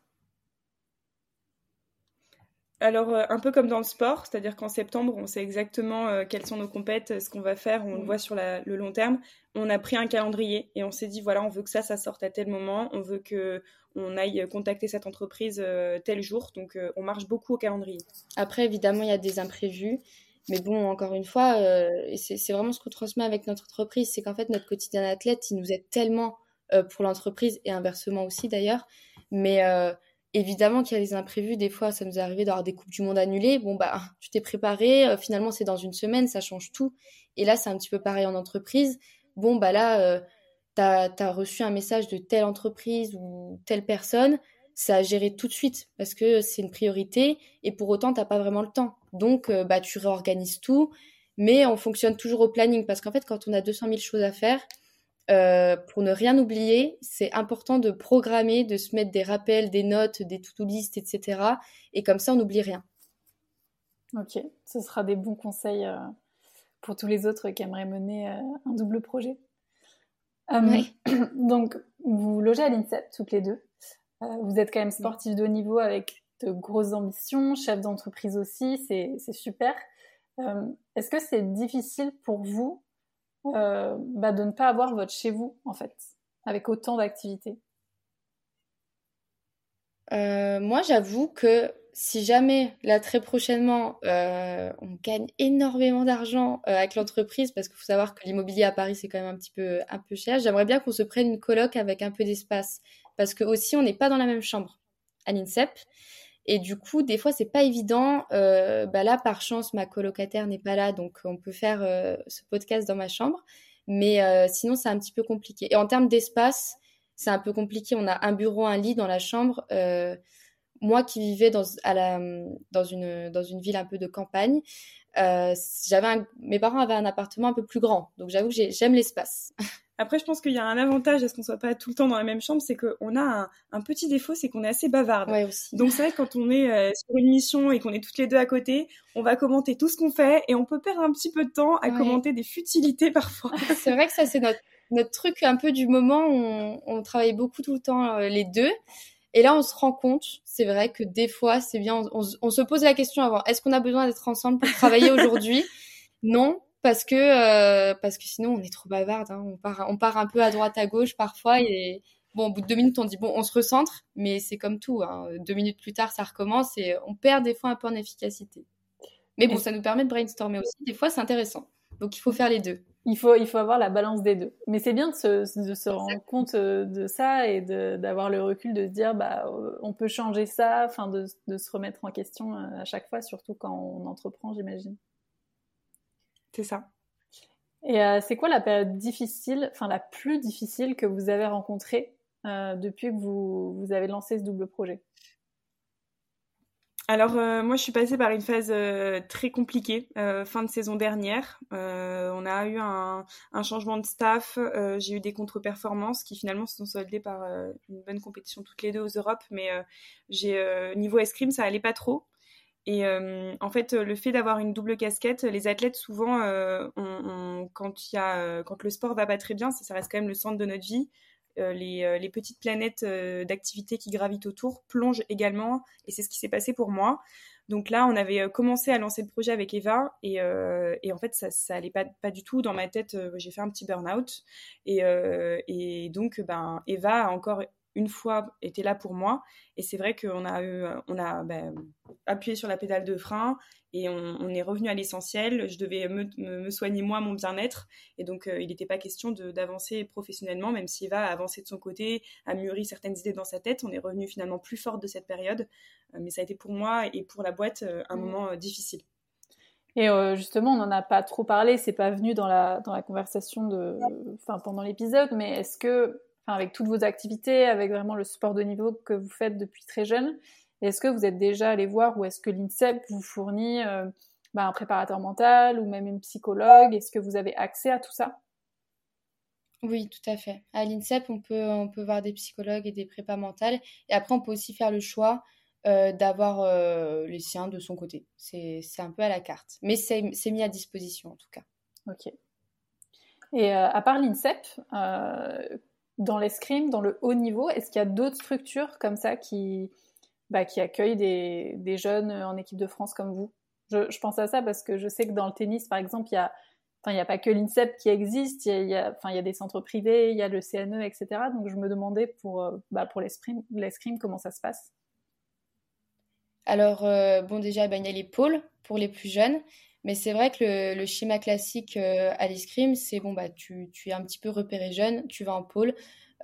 B: Alors, euh, un peu comme dans le sport, c'est-à-dire qu'en septembre, on sait exactement euh, quelles sont nos compètes, ce qu'on va faire, on le voit sur le long terme. On a pris un calendrier et on s'est dit, voilà, on veut que ça, ça sorte à tel moment, on veut que on aille contacter cette entreprise euh, tel jour. Donc, on marche beaucoup au calendrier.
C: Après, évidemment, il y a des imprévus. Mais bon, encore une fois, c'est vraiment ce qu'on transmet avec notre entreprise, c'est qu'en fait, notre quotidien athlète, il nous aide tellement pour l'entreprise et inversement aussi d'ailleurs. Mais Évidemment qu'il y a des imprévus, des fois ça nous est arrivé d'avoir des Coupes du Monde annulées. Bon bah tu t'es préparé, euh, finalement c'est dans une semaine, ça change tout. Et là c'est un petit peu pareil en entreprise. Bon bah là euh, t'as as reçu un message de telle entreprise ou telle personne, ça a géré tout de suite parce que c'est une priorité et pour autant t'as pas vraiment le temps. Donc euh, bah tu réorganises tout, mais on fonctionne toujours au planning parce qu'en fait quand on a 200 000 choses à faire, euh, pour ne rien oublier, c'est important de programmer, de se mettre des rappels, des notes, des to-do list, etc. Et comme ça, on n'oublie rien.
A: Ok, ce sera des bons conseils euh, pour tous les autres qui aimeraient mener euh, un double projet.
C: Oui. (clears throat)
A: Donc, vous logez à l'INSEP toutes les deux. vous êtes quand même sportif de haut niveau avec de grosses ambitions, chef d'entreprise aussi, c'est super. Est-ce que c'est difficile pour vous euh, bah, de ne pas avoir votre chez vous, en fait, avec autant d'activités
C: euh, Moi, j'avoue que si jamais, là, très prochainement, euh, on gagne énormément d'argent avec l'entreprise, parce qu'il faut savoir que l'immobilier à Paris, c'est quand même un petit peu, un peu cher, j'aimerais bien qu'on se prenne une coloc avec un peu d'espace. Parce que aussi, on n'est pas dans la même chambre à l'INSEP. Et du coup, des fois, c'est pas évident. Euh, bah là, par chance, ma colocataire n'est pas là, donc on peut faire euh, ce podcast dans ma chambre. Mais euh, sinon, c'est un petit peu compliqué. Et en termes d'espace, c'est un peu compliqué. On a un bureau, un lit dans la chambre. moi qui vivais dans, à la, dans, une, dans une ville un peu de campagne, j'avais mes parents avaient un appartement un peu plus grand. Donc j'avoue que j'aime l'espace. (laughs)
B: Après, je pense qu'il y a un avantage à ce qu'on soit pas tout le temps dans la même chambre, c'est qu'on a un, petit défaut, c'est qu'on est assez bavarde. Donc c'est vrai que quand on est euh, sur une mission et qu'on est toutes les deux à côté, on va commenter tout ce qu'on fait et on peut perdre un petit peu de temps à commenter des futilités (laughs) parfois.
C: c'est vrai que ça c'est notre, notre truc un peu du moment. On, on travaille beaucoup tout le temps euh, les deux. Et là, on se rend compte, c'est vrai que des fois, c'est bien, on, on, se pose la question avant, est-ce qu'on a besoin d'être ensemble pour travailler (laughs) aujourd'hui? Non, parce que euh, parce que sinon on est trop bavarde. Hein. On part on part un peu à droite à gauche parfois et bon au bout de deux minutes on dit bon on se recentre, mais c'est comme tout. Hein. Deux minutes plus tard ça recommence et on perd des fois un peu en efficacité. Mais bon, ça nous permet de brainstormer aussi. Des fois, c'est intéressant. Donc, il faut faire les deux.
A: Il faut, il faut avoir la balance des deux. Mais c'est bien de se, de se rendre compte euh, de ça et d'avoir le recul de se dire, bah, euh, on peut changer ça, enfin, de, de se remettre en question à chaque fois, surtout quand on entreprend, j'imagine.
B: C'est ça.
A: Et euh, c'est quoi la période difficile, enfin la plus difficile que vous avez rencontrée euh, depuis que vous, vous, avez lancé ce double projet?
B: Alors euh, moi je suis passée par une phase très compliquée fin de saison dernière. on a eu un, un changement de staff, j'ai eu des contre-performances qui finalement se sont soldées par une bonne compétition toutes les deux aux Europes, mais j'ai niveau escrime ça allait pas trop. Et euh, en fait, le fait d'avoir une double casquette, les athlètes souvent, euh, quand, y a, euh, quand le sport va pas très bien, ça, reste quand même le centre de notre vie. Les, les, petites planètes d'activité qui gravitent autour plongent également, et c'est ce qui s'est passé pour moi. Donc là, on avait commencé à lancer le projet avec Eva, et, en fait, ça, ça pas du tout. Dans ma tête, j'ai fait un petit burn-out, et, et donc, ben, Eva a encore une fois été là pour moi. Et c'est vrai qu'on a, eu, on a ben, appuyé sur la pédale de frein et on, est revenu à l'essentiel. Je devais me, soigner moi, mon bien-être. Et donc, il n'était pas question d'avancer professionnellement, même s'il va avancer de son côté, a mûri certaines idées dans sa tête. On est revenu finalement plus forte de cette période. mais ça a été pour moi et pour la boîte un mmh. moment difficile.
A: Et euh, justement, on n'en a pas trop parlé, c'est pas venu dans la, dans la conversation de, enfin, pendant l'épisode, mais est-ce que, enfin, avec toutes vos activités, avec vraiment le sport de niveau que vous faites depuis très jeune, est-ce que vous êtes déjà allé voir ou est-ce que l'INSEP vous fournit euh, bah, un préparateur mental ou même une psychologue? Est-ce que vous avez accès à tout ça?
C: Oui, tout à fait. À l'INSEP, on peut, on peut voir des psychologues et des prépas mentales. Et après, on peut aussi faire le choix euh, d'avoir euh, les siens de son côté. C'est un peu à la carte. Mais c'est mis à disposition en tout cas.
A: Ok. Et euh, à part l'INSEP, dans l'escrime, dans le haut niveau, est-ce qu'il y a d'autres structures comme ça qui, bah, accueillent des, jeunes en équipe de France comme vous? Je, pense à ça parce que je sais que dans le tennis, par exemple, il y a n'y a pas que l'INSEP qui existe, il y a, enfin, il y a des centres privés, il y a le CNE, etc. Donc, je me demandais pour, bah, pour l'escrime, comment ça se passe?
C: Alors, euh, bon, déjà, ben, il y a les pôles pour les plus jeunes. Mais c'est vrai que le, schéma classique euh, à l'escrime, c'est bon, bah, tu, es un petit peu repéré jeune, tu vas en pôle,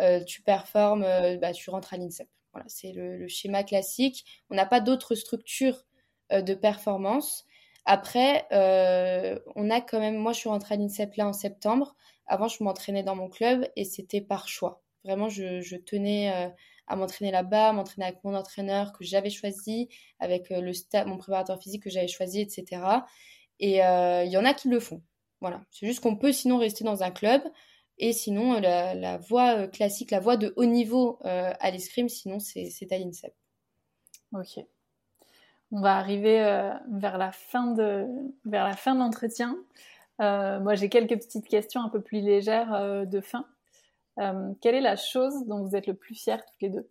C: euh, tu performes, bah, tu rentres à l'INSEP. Voilà, c'est le, schéma classique. On n'a pas d'autres structures de performance. Après, on a quand même, moi je suis rentrée à l'INSEP là en septembre. Avant, je m'entraînais dans mon club et c'était par choix. Vraiment, je, je tenais à m'entraîner là-bas, m'entraîner avec mon entraîneur que j'avais choisi, avec euh, le mon préparateur physique que j'avais choisi, etc. Et euh, il y en a qui le font. Voilà. C'est juste qu'on peut sinon rester dans un club. Et sinon, euh, la, voie classique, la voie de haut niveau à l'escrime, sinon, c'est à l'INSEP.
A: Ok. On va arriver vers la fin de la l'entretien. moi, j'ai quelques petites questions un peu plus légères de fin. Euh, quelle est la chose dont vous êtes le plus fiers toutes les deux?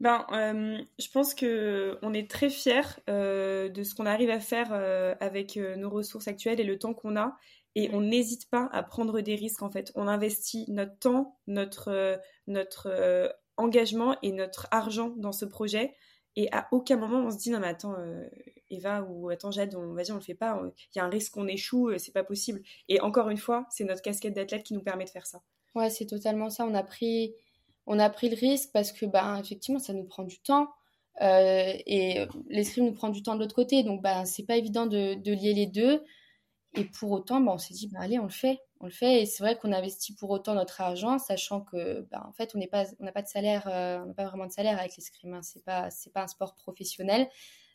B: Ben, euh, je pense que on est très fiers euh, de ce qu'on arrive à faire avec nos ressources actuelles et le temps qu'on a, et on n'hésite pas à prendre des risques. En fait, on investit notre temps, notre notre engagement et notre argent dans ce projet, et à aucun moment on se dit non mais attends, Eva ou attends Jade, on, vas-y on le fait pas, il y a un risque qu'on échoue, euh, c'est pas possible. Et encore une fois, c'est notre casquette d'athlète qui nous permet de faire ça.
C: Ouais, c'est totalement ça. On a pris, on a pris le risque parce que bah effectivement ça nous prend du temps. Euh, et l'escrime nous prend du temps de l'autre côté, donc bah, c'est pas évident de, lier les deux. Et pour autant, bah, on s'est dit, bah, allez, on le fait. On le fait. Et c'est vrai qu'on investit pour autant notre argent, sachant que, bah, en fait, on n'a pas, de salaire, euh, on n'a pas vraiment de salaire avec l'escrime. Hein. C'est pas, c'est pas un sport professionnel.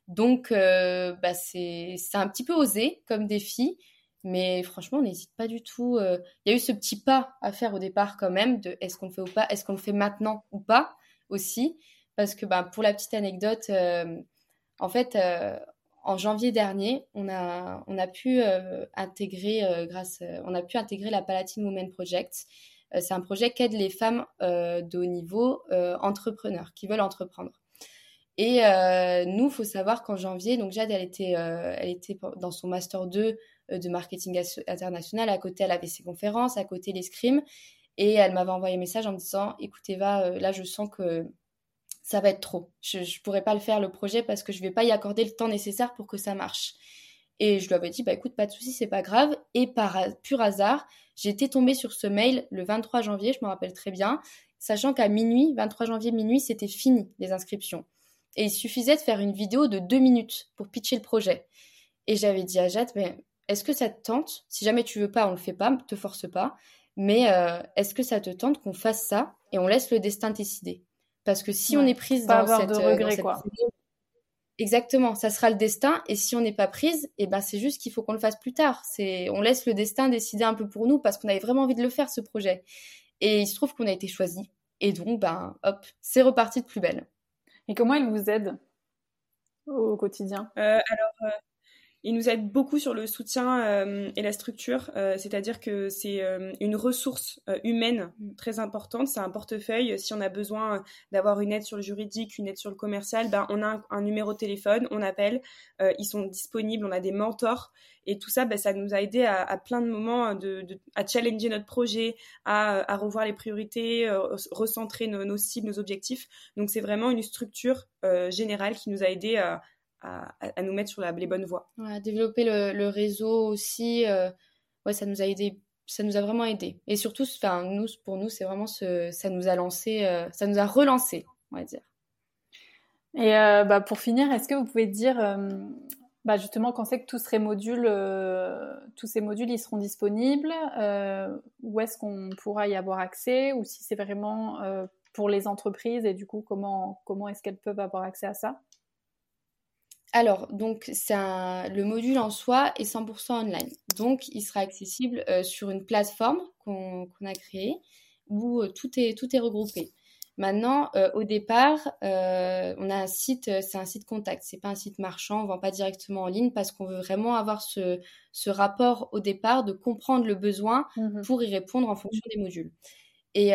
C: Donc, euh, bah, c'est un petit peu osé comme défi, mais franchement, on n'hésite pas du tout. Euh. Il y a eu ce petit pas à faire au départ quand même, de est-ce qu'on le fait ou pas, est-ce qu'on le fait maintenant ou pas aussi, parce que bah, pour la petite anecdote, euh, en fait, en janvier dernier, on a, on a pu intégrer, grâce, on a pu intégrer la Palatine Women Project. c'est un projet qui aide les femmes de haut niveau entrepreneurs qui veulent entreprendre. Et euh, nous, faut savoir qu'en janvier, donc Jade, elle était, euh, elle était dans son master 2 euh, de marketing international. À côté, elle avait ses conférences, à côté l'escrime. Et elle m'avait envoyé un message en me disant, écoutez, Eva, là, je sens que ça va être trop. Je ne pourrais pas le faire, le projet, parce que je vais pas y accorder le temps nécessaire pour que ça marche. Et je lui avais dit, bah écoute, pas de souci, c'est pas grave. Et par pur hasard, j'étais tombée sur ce mail le 23 janvier, je me rappelle très bien, sachant qu'à minuit, 23 janvier minuit, c'était fini les inscriptions. Et il suffisait de faire une vidéo de deux minutes pour pitcher le projet. Et j'avais dit à Jade, mais est-ce que ça te tente Si jamais tu veux pas, on le fait pas, te force pas. Mais euh, est-ce que ça te tente qu'on fasse ça et on laisse le destin décider? Parce que si on est prise dans cette, de euh, quoi. exactement, ça sera le destin. Et si on n'est pas prise, et eh ben c'est juste qu'il faut qu'on le fasse plus tard. C'est, on laisse le destin décider un peu pour nous parce qu'on avait vraiment envie de le faire ce projet. Et il se trouve qu'on a été choisi. Et donc, ben, hop, c'est reparti de plus belle.
A: Et comment il vous aide au quotidien?
B: Euh, Alors, euh, il nous aide beaucoup sur le soutien euh, et la structure, euh, c'est-à-dire que c'est euh, une ressource humaine très importante, c'est un portefeuille. Si on a besoin d'avoir une aide sur le juridique, une aide sur le commercial, ben, on a un, numéro de téléphone, on appelle, ils sont disponibles, on a des mentors. Et tout ça, ben, ça nous a aidé à, plein de moments de, à challenger notre projet, à, revoir les priorités, recentrer nos, nos, cibles, nos objectifs. Donc c'est vraiment une structure générale qui nous a aidé à à, nous mettre sur la, les bonnes voies.
C: Ouais, développer le, réseau aussi, euh, ouais, ça nous a aidé, ça nous a vraiment aidé. Et surtout, enfin, nous, pour nous, c'est vraiment ce, ça nous a lancé, euh, ça nous a relancé, on va dire.
A: Et euh, bah, pour finir, est-ce que vous pouvez dire, bah, justement, quand c'est que tous ces modules, tous ces modules, ils seront disponibles Où est-ce qu'on pourra y avoir accès Ou si c'est vraiment pour les entreprises et du coup, comment, comment est-ce qu'elles peuvent avoir accès à ça?
C: Alors, donc, le module en soi est 100% online. Donc, il sera accessible euh, sur une plateforme qu'on a créée où euh, tout, est, tout est regroupé. Maintenant, euh, au départ, on a un site, c'est un site contact, c'est pas un site marchand, on vend pas directement en ligne parce qu'on veut vraiment avoir ce, rapport au départ de comprendre le besoin mmh pour y répondre en fonction des modules. Et,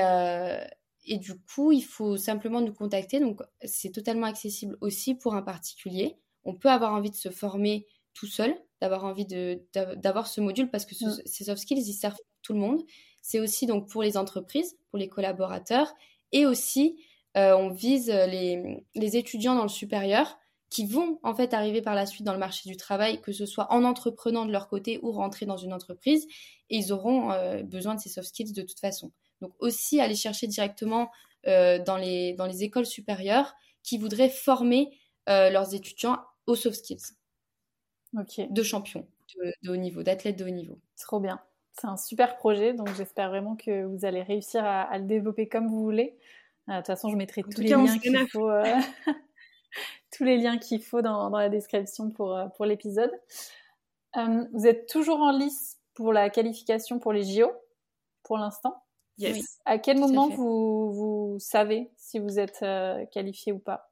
C: et du coup, il faut simplement nous contacter. Donc, c'est totalement accessible aussi pour un particulier on peut avoir envie de se former tout seul, d'avoir envie d'avoir ce module parce que mm. ces soft skills, ils servent pour tout le monde. C'est aussi donc pour les entreprises, pour les collaborateurs et aussi euh, on vise les, étudiants dans le supérieur qui vont en fait arriver par la suite dans le marché du travail, que ce soit en entreprenant de leur côté ou rentrer dans une entreprise, et ils auront euh, besoin de ces soft skills de toute façon. Donc aussi aller chercher directement euh, dans, les, dans les écoles supérieures qui voudraient former leurs étudiants aux soft skills. De champions de, haut niveau, d'athlètes de haut niveau.
A: Trop bien. C'est un super projet, donc j'espère vraiment que vous allez réussir à, le développer comme vous voulez. Euh, de toute façon, je mettrai (laughs) tous les, liens qu'il faut, euh, tous les liens qu'il faut dans, la description pour, euh, pour l'épisode. vous êtes toujours en lice pour la qualification pour les JO, pour l'instant
B: Yes.
A: À quel moment vous, vous savez si vous êtes qualifié ou pas?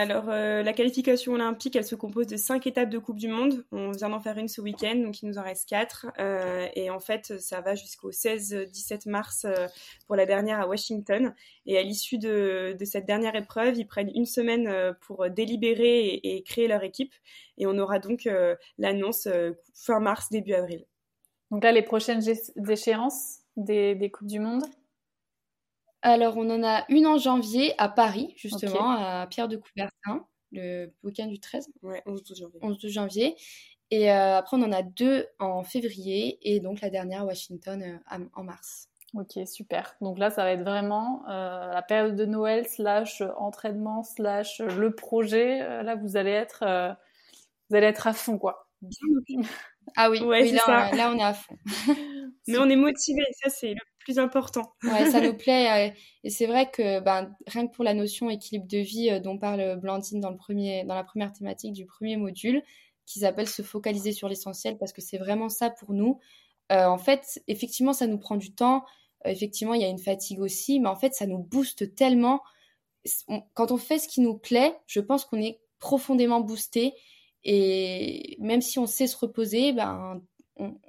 B: Alors, euh, la qualification olympique, elle se compose de cinq étapes de Coupe du Monde. On vient d'en faire une ce week-end, donc il nous en reste quatre. Euh, et en fait, ça va jusqu'au 16-17 mars euh, pour la dernière à Washington. Et à l'issue de, cette dernière épreuve, ils prennent une semaine pour délibérer et, créer leur équipe. Et on aura donc l'annonce fin mars, début avril.
A: Donc là, les prochaines échéances des Coupes du Monde?
C: Alors, on en a une en janvier à Paris, justement, à Pierre de Coubertin, le week-end du 13.
B: Ouais, 11-12 janvier.
C: 11 janvier. Et euh, après, on en a deux en février et donc la dernière à Washington euh, en mars.
A: Ok, super. Donc là, ça va être vraiment euh, la période de Noël slash entraînement slash le projet. là, vous allez être, vous allez être à fond, quoi.
C: Ah oui, oui là, là, on est à fond. (laughs)
B: Mais on est motivé, ça c'est le plus important.
C: ouais, ça nous (laughs) plaît. Euh, et c'est vrai que ben, rien que pour la notion équilibre de vie euh, dont parle Blandine dans, le premier, dans la première thématique du premier module, qui s'appelle se focaliser sur l'essentiel, parce que c'est vraiment ça pour nous. Euh, en fait, effectivement, ça nous prend du temps. effectivement, il y a une fatigue aussi, mais en fait, ça nous booste tellement. quand on fait ce qui nous plaît, je pense qu'on est profondément boosté. Et même si on sait se reposer, ben,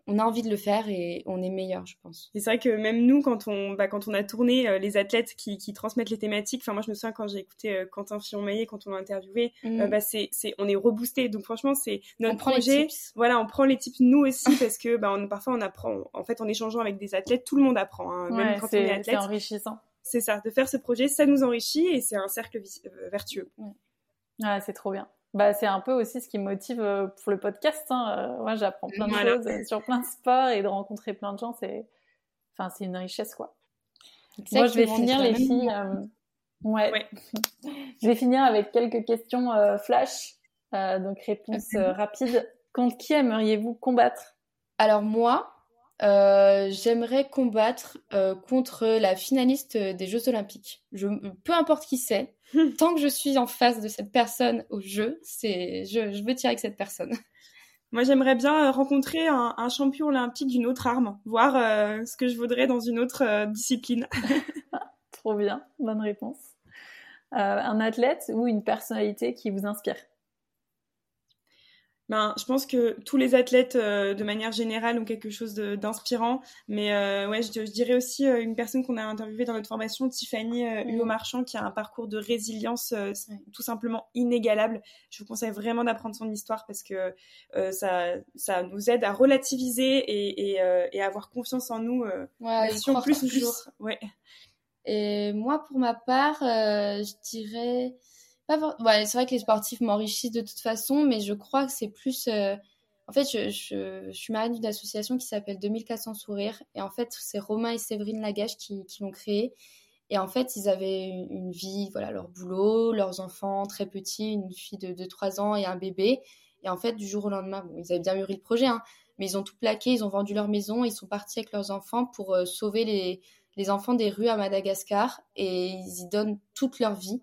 C: on, a envie de le faire et on est meilleur, je pense.
B: c'est vrai que même nous, quand on, bah, quand on a tourné euh, les athlètes qui, transmettent les thématiques, enfin moi je me souviens quand j'ai écouté euh, Quentin Fillon-Maillet, quand on l'a interviewé, mm. euh, bah, c'est, on est reboosté. Donc franchement, c'est notre projet. Voilà, on prend les tips nous aussi (laughs) parce que bah, parfois on apprend. En fait, en échangeant avec des athlètes, tout le monde apprend, hein, même quand on est athlète.
A: C'est enrichissant.
B: C'est ça, de faire ce projet, ça nous enrichit et c'est un cercle vertueux.
A: Ouais, c'est trop bien. Bah, c'est un peu aussi ce qui me motive euh, pour le podcast. Hein. Euh, moi, j'apprends plein de choses euh, sur plein de sports et de rencontrer plein de gens, c'est, enfin, c'est une richesse, quoi. Moi, je vais finir les filles. Ouais. (laughs) je vais finir avec quelques questions flash, donc réponse rapide. Contre qui aimeriez-vous combattre?
C: Alors moi, j'aimerais combattre contre la finaliste des Jeux Olympiques. Je, peu importe qui c'est, (laughs) tant que je suis en face de cette personne au jeu, c'est je, veux tirer avec cette personne. (laughs)
B: Moi, j'aimerais bien euh, rencontrer un, champion olympique d'une autre arme, voir euh, ce que je voudrais dans une autre euh, discipline. (laughs)
A: Trop bien, bonne réponse. un athlète ou une personnalité qui vous inspire?
B: Ben, je pense que tous les athlètes, euh, de manière générale, ont quelque chose d'inspirant. Mais euh, ouais, je, dirais aussi euh, une personne qu'on a interviewée dans notre formation, Tiffany Hugo Marchand, qui a un parcours de résilience tout simplement inégalable. Je vous conseille vraiment d'apprendre son histoire parce que ça, ça nous aide à relativiser et, et, à avoir confiance en nous.
C: ouais, si plus, toujours. Ouais. Et moi, pour ma part, je dirais ouais, c'est vrai que les sportifs m'enrichissent de toute façon, mais je crois que c'est plus. Euh, en fait, je, suis marraine d'une association qui s'appelle 2400 sourires. Et en fait, c'est Romain et Séverine Lagache qui, l'ont créée. Et en fait, ils avaient une, vie, voilà, leur boulot, leurs enfants très petits, une fille de, de 3 ans et un bébé. Et en fait, du jour au lendemain, ils avaient bien mûri le projet, hein, mais ils ont tout plaqué, ils ont vendu leur maison, ils sont partis avec leurs enfants pour euh, sauver les enfants des rues à Madagascar. Et ils y donnent toute leur vie.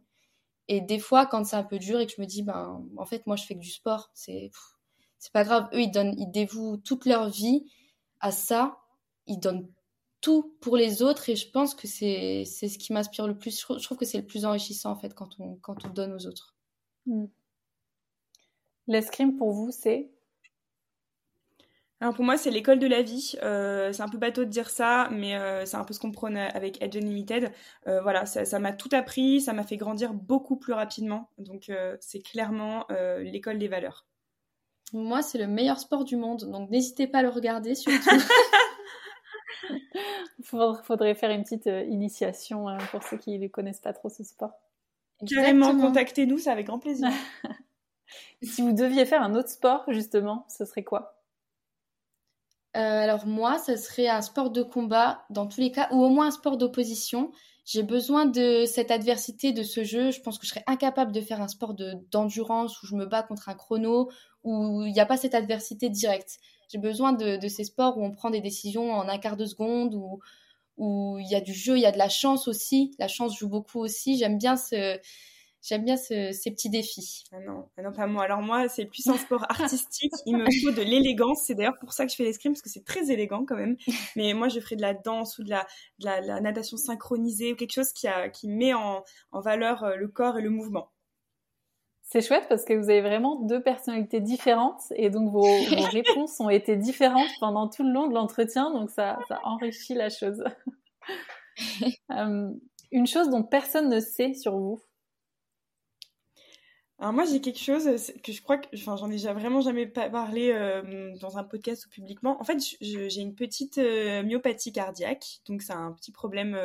C: Et des fois, quand c'est un peu dur et que je me dis, ben, en fait, moi, je fais que du sport, c'est, c'est pas grave. Eux, ils donnent, ils dévouent toute leur vie à ça. Ils donnent tout pour les autres et je pense que c'est, c'est ce qui m'inspire le plus. Je trouve que c'est le plus enrichissant, en fait, quand on, quand on donne aux autres.
A: Hmm. L'escrime, pour vous, c'est
B: alors pour moi, c'est l'école de la vie. Euh, c'est un peu bateau de dire ça, mais euh, c'est un peu ce qu'on prône avec Edge Unlimited. Euh, voilà, ça m'a tout appris, ça m'a fait grandir beaucoup plus rapidement. Donc c'est clairement l'école des valeurs.
C: Moi, c'est le meilleur sport du monde, donc n'hésitez pas à le regarder surtout. (laughs) (laughs)
A: Il faudrait faire une petite initiation hein, pour ceux qui ne connaissent pas trop ce sport.
B: Carrément, contactez-nous, c'est avec grand plaisir. (laughs)
A: si vous deviez faire un autre sport, justement, ce serait quoi?
C: euh, alors moi, ce serait un sport de combat dans tous les cas, ou au moins un sport d'opposition. J'ai besoin de cette adversité de ce jeu. Je pense que je serais incapable de faire un sport d'endurance où je me bats contre un chrono, où il n'y a pas cette adversité directe. J'ai besoin de, ces sports où on prend des décisions en un quart de seconde, où il y a du jeu, il y a de la chance aussi. La chance joue beaucoup aussi. J'aime bien ce, J'aime bien ces petits défis.
B: Ah non, ah non, pas moi. Alors moi, c'est plus un sport (laughs) artistique. Il me faut de l'élégance. C'est d'ailleurs pour ça que je fais l'escrime, parce que c'est très élégant quand même. (laughs) Mais moi, je ferai de la danse ou de la, de la, natation synchronisée ou quelque chose qui, a, qui met en, en valeur euh, le corps et le mouvement.
A: C'est chouette parce que vous avez vraiment deux personnalités différentes et donc vos, vos (laughs) réponses ont été différentes pendant tout le long de l'entretien, donc ça, ça enrichit la chose. Euh, une chose dont personne ne sait sur vous
B: alors moi j'ai quelque chose que je crois que, enfin j'en ai vraiment jamais parlé dans un podcast ou publiquement. En fait j'ai une petite myopathie cardiaque, donc c'est un petit problème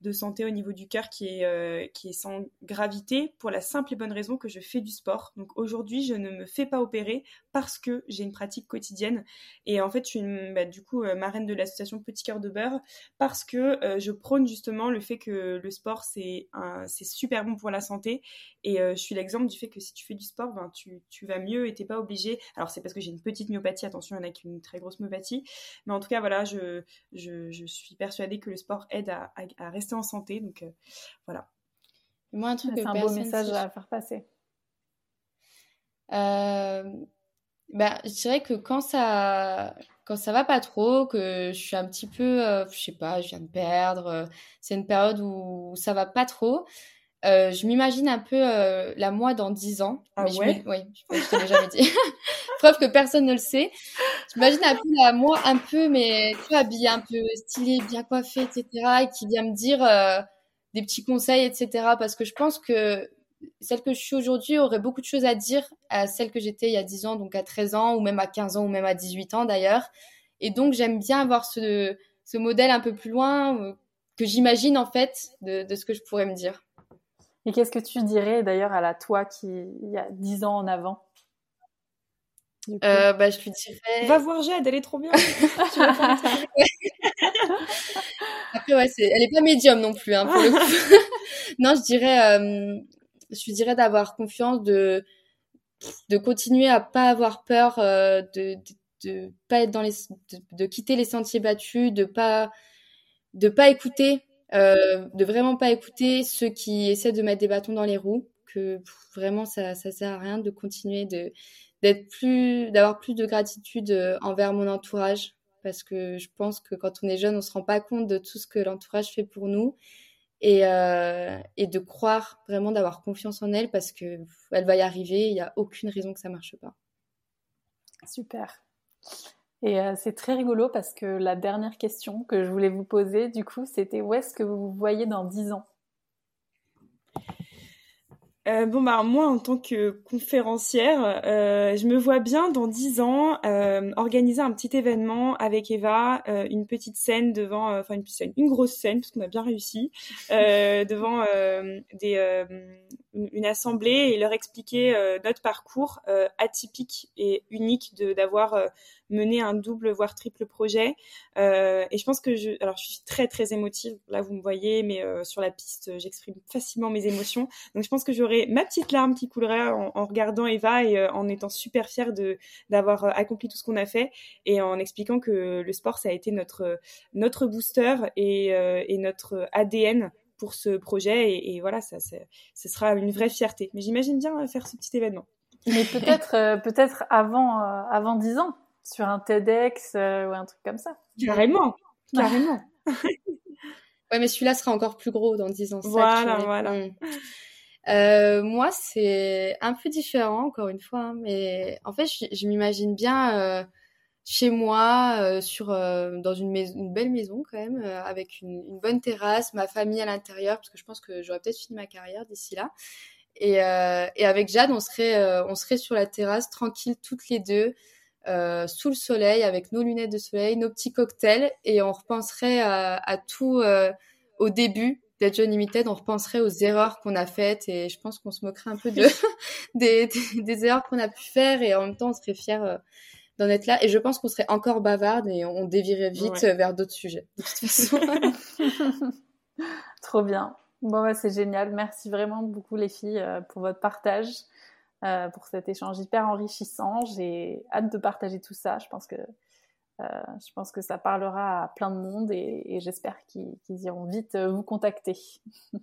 B: de santé au niveau du cœur qui est qui est sans gravité pour la simple et bonne raison que je fais du sport. Donc aujourd'hui je ne me fais pas opérer parce que j'ai une pratique quotidienne et en fait je suis bah, du coup marraine de l'association Petit Cœur de Beurre parce que je prône justement le fait que le sport c'est c'est super bon pour la santé et je suis l'exemple du fait que si tu fais du sport, ben, tu, tu vas mieux et t'es pas obligé. Alors c'est parce que j'ai une petite myopathie, attention, il y en a qui ont une très grosse myopathie. Mais en tout cas, voilà, je, je, je suis persuadée que le sport aide à, à, rester en santé. Donc euh, voilà.
A: moi, un truc C'est un beau message à faire passer.
C: Euh, ben, je dirais que quand ça, quand ça va pas trop, que je suis un petit peu, euh, je sais pas, je viens de perdre, c'est une période où ça va pas trop. Euh, je m'imagine un peu euh, la moi dans 10 ans.
B: Ah ouais?
C: Oui, je, je te l'ai jamais dit. (laughs) Preuve que personne ne le sait. J'imagine un peu la moi un peu, mais tu vois, habillée un peu stylée, bien coiffée, etc. Et qui vient me dire euh, des petits conseils, etc. Parce que je pense que celle que je suis aujourd'hui aurait beaucoup de choses à dire à celle que j'étais il y a 10 ans, donc à 13 ans, ou même à 15 ans, ou même à 18 ans d'ailleurs. Et donc j'aime bien avoir ce, ce modèle un peu plus loin que j'imagine en fait de, de ce que je pourrais me dire.
A: Et qu'est-ce que tu dirais d'ailleurs à la toi qui il y a dix ans en avant?
C: Euh, bah, je lui dirais.
B: Va voir Jade, elle est trop bien. (laughs) (laughs)
C: Après, ouais, c'est... elle est pas médium non plus, hein, pour le coup. (laughs) non, je dirais, euh, je lui dirais d'avoir confiance, de, de continuer à pas avoir peur, euh, de, de, de, pas être dans les, de, de, quitter les sentiers battus, de pas, de pas écouter euh, de vraiment pas écouter ceux qui essaient de mettre des bâtons dans les roues, que vraiment ça, ça sert à rien de continuer de d'être plus, d'avoir plus de gratitude euh, envers mon entourage, parce que je pense que quand on est jeune, on se rend pas compte de tout ce que l'entourage fait pour nous. Et, euh, et de croire vraiment d'avoir confiance en elle parce que elle va y arriver il n'y a aucune raison que ça marche pas
A: Super. Et euh, c'est très rigolo parce que la dernière question que je voulais vous poser, du coup, c'était où est-ce que vous vous voyez dans 10 ans?
B: Euh, bon bah moi en tant que conférencière, euh, je me vois bien dans dix ans organiser un petit événement avec Eva, une petite scène devant, enfin une petite scène, une grosse scène parce qu'on a bien réussi devant des, une, une, assemblée et leur expliquer notre parcours atypique et unique de d'avoir mener un double voire triple projet. Euh, et je pense que je, alors je suis très très émotive. Là vous me voyez, mais euh, sur la piste j'exprime facilement mes émotions. Donc je pense que j'aurai ma petite larme qui coulerait en, en regardant Eva et euh, en étant super fière de d'avoir euh, accompli tout ce qu'on a fait et en expliquant que le sport ça a été notre notre booster et, euh, et notre ADN pour ce projet et, et voilà ça, ça, ce sera une vraie fierté. Mais j'imagine bien faire ce petit événement.
A: Mais peut-être peut-être avant avant dix ans sur un TEDx euh, ou un truc comme ça.
B: Carrément, carrément. (laughs)
C: ouais, mais celui-là sera encore plus gros dans 10 ans.
B: Voilà, voilà.
C: Mm. Euh, moi, c'est un peu différent, encore une fois, hein, mais en fait, je, je m'imagine bien euh, chez moi, euh, sur euh, dans une, maison, une belle maison quand même, euh, avec une, une, bonne terrasse, ma famille à l'intérieur, parce que je pense que j'aurais peut-être fini ma carrière d'ici là. Et, et avec Jade, on serait, on serait sur la terrasse, tranquille, toutes les deux. Euh, sous le soleil avec nos lunettes de soleil, nos petits cocktails et on repenserait à, à tout euh, au début d'être Limited, on repenserait aux erreurs qu'on a faites et je pense qu'on se moquerait un peu de (laughs) des, des, des, erreurs qu'on a pu faire et en même temps on serait fiers euh, d'en être là et je pense qu'on serait encore bavarde et on dévirait vite ouais. vers d'autres sujets. De toute façon. (laughs)
A: Trop bien. Bon, bah, c'est génial. Merci vraiment beaucoup les filles pour votre partage. Euh, pour cet échange hyper enrichissant. J'ai hâte de partager tout ça. Je pense que, euh, je pense que ça parlera à plein de monde et, et j'espère qu'ils qu iront vite euh, vous contacter. (laughs)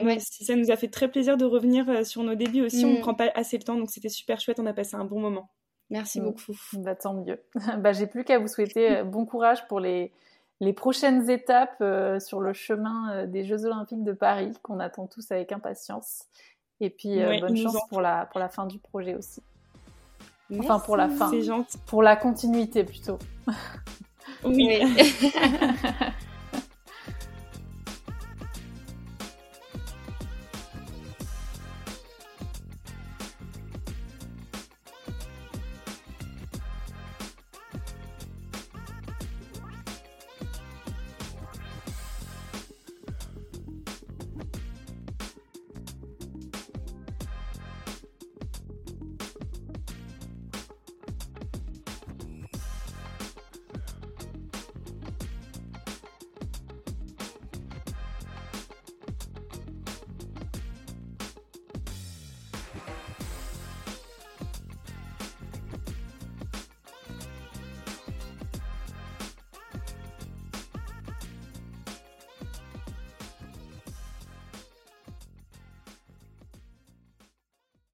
B: Ouais, ça nous a fait très plaisir de revenir euh, sur nos débuts aussi. Mm. On ne prend pas assez le temps, donc c'était super chouette. On a passé un bon moment.
C: Merci beaucoup.
A: Bah, tant mieux. (laughs) bah, J'ai plus qu'à vous souhaiter bon courage pour les, les prochaines étapes euh, sur le chemin des Jeux Olympiques de Paris, qu'on attend tous avec impatience. Et puis, euh, bonne chance pour la, pour la fin du projet aussi.
B: Merci,
A: enfin, pour la fin.
B: C'est gentil.
A: Pour la continuité plutôt.
B: Oui. (laughs) (laughs)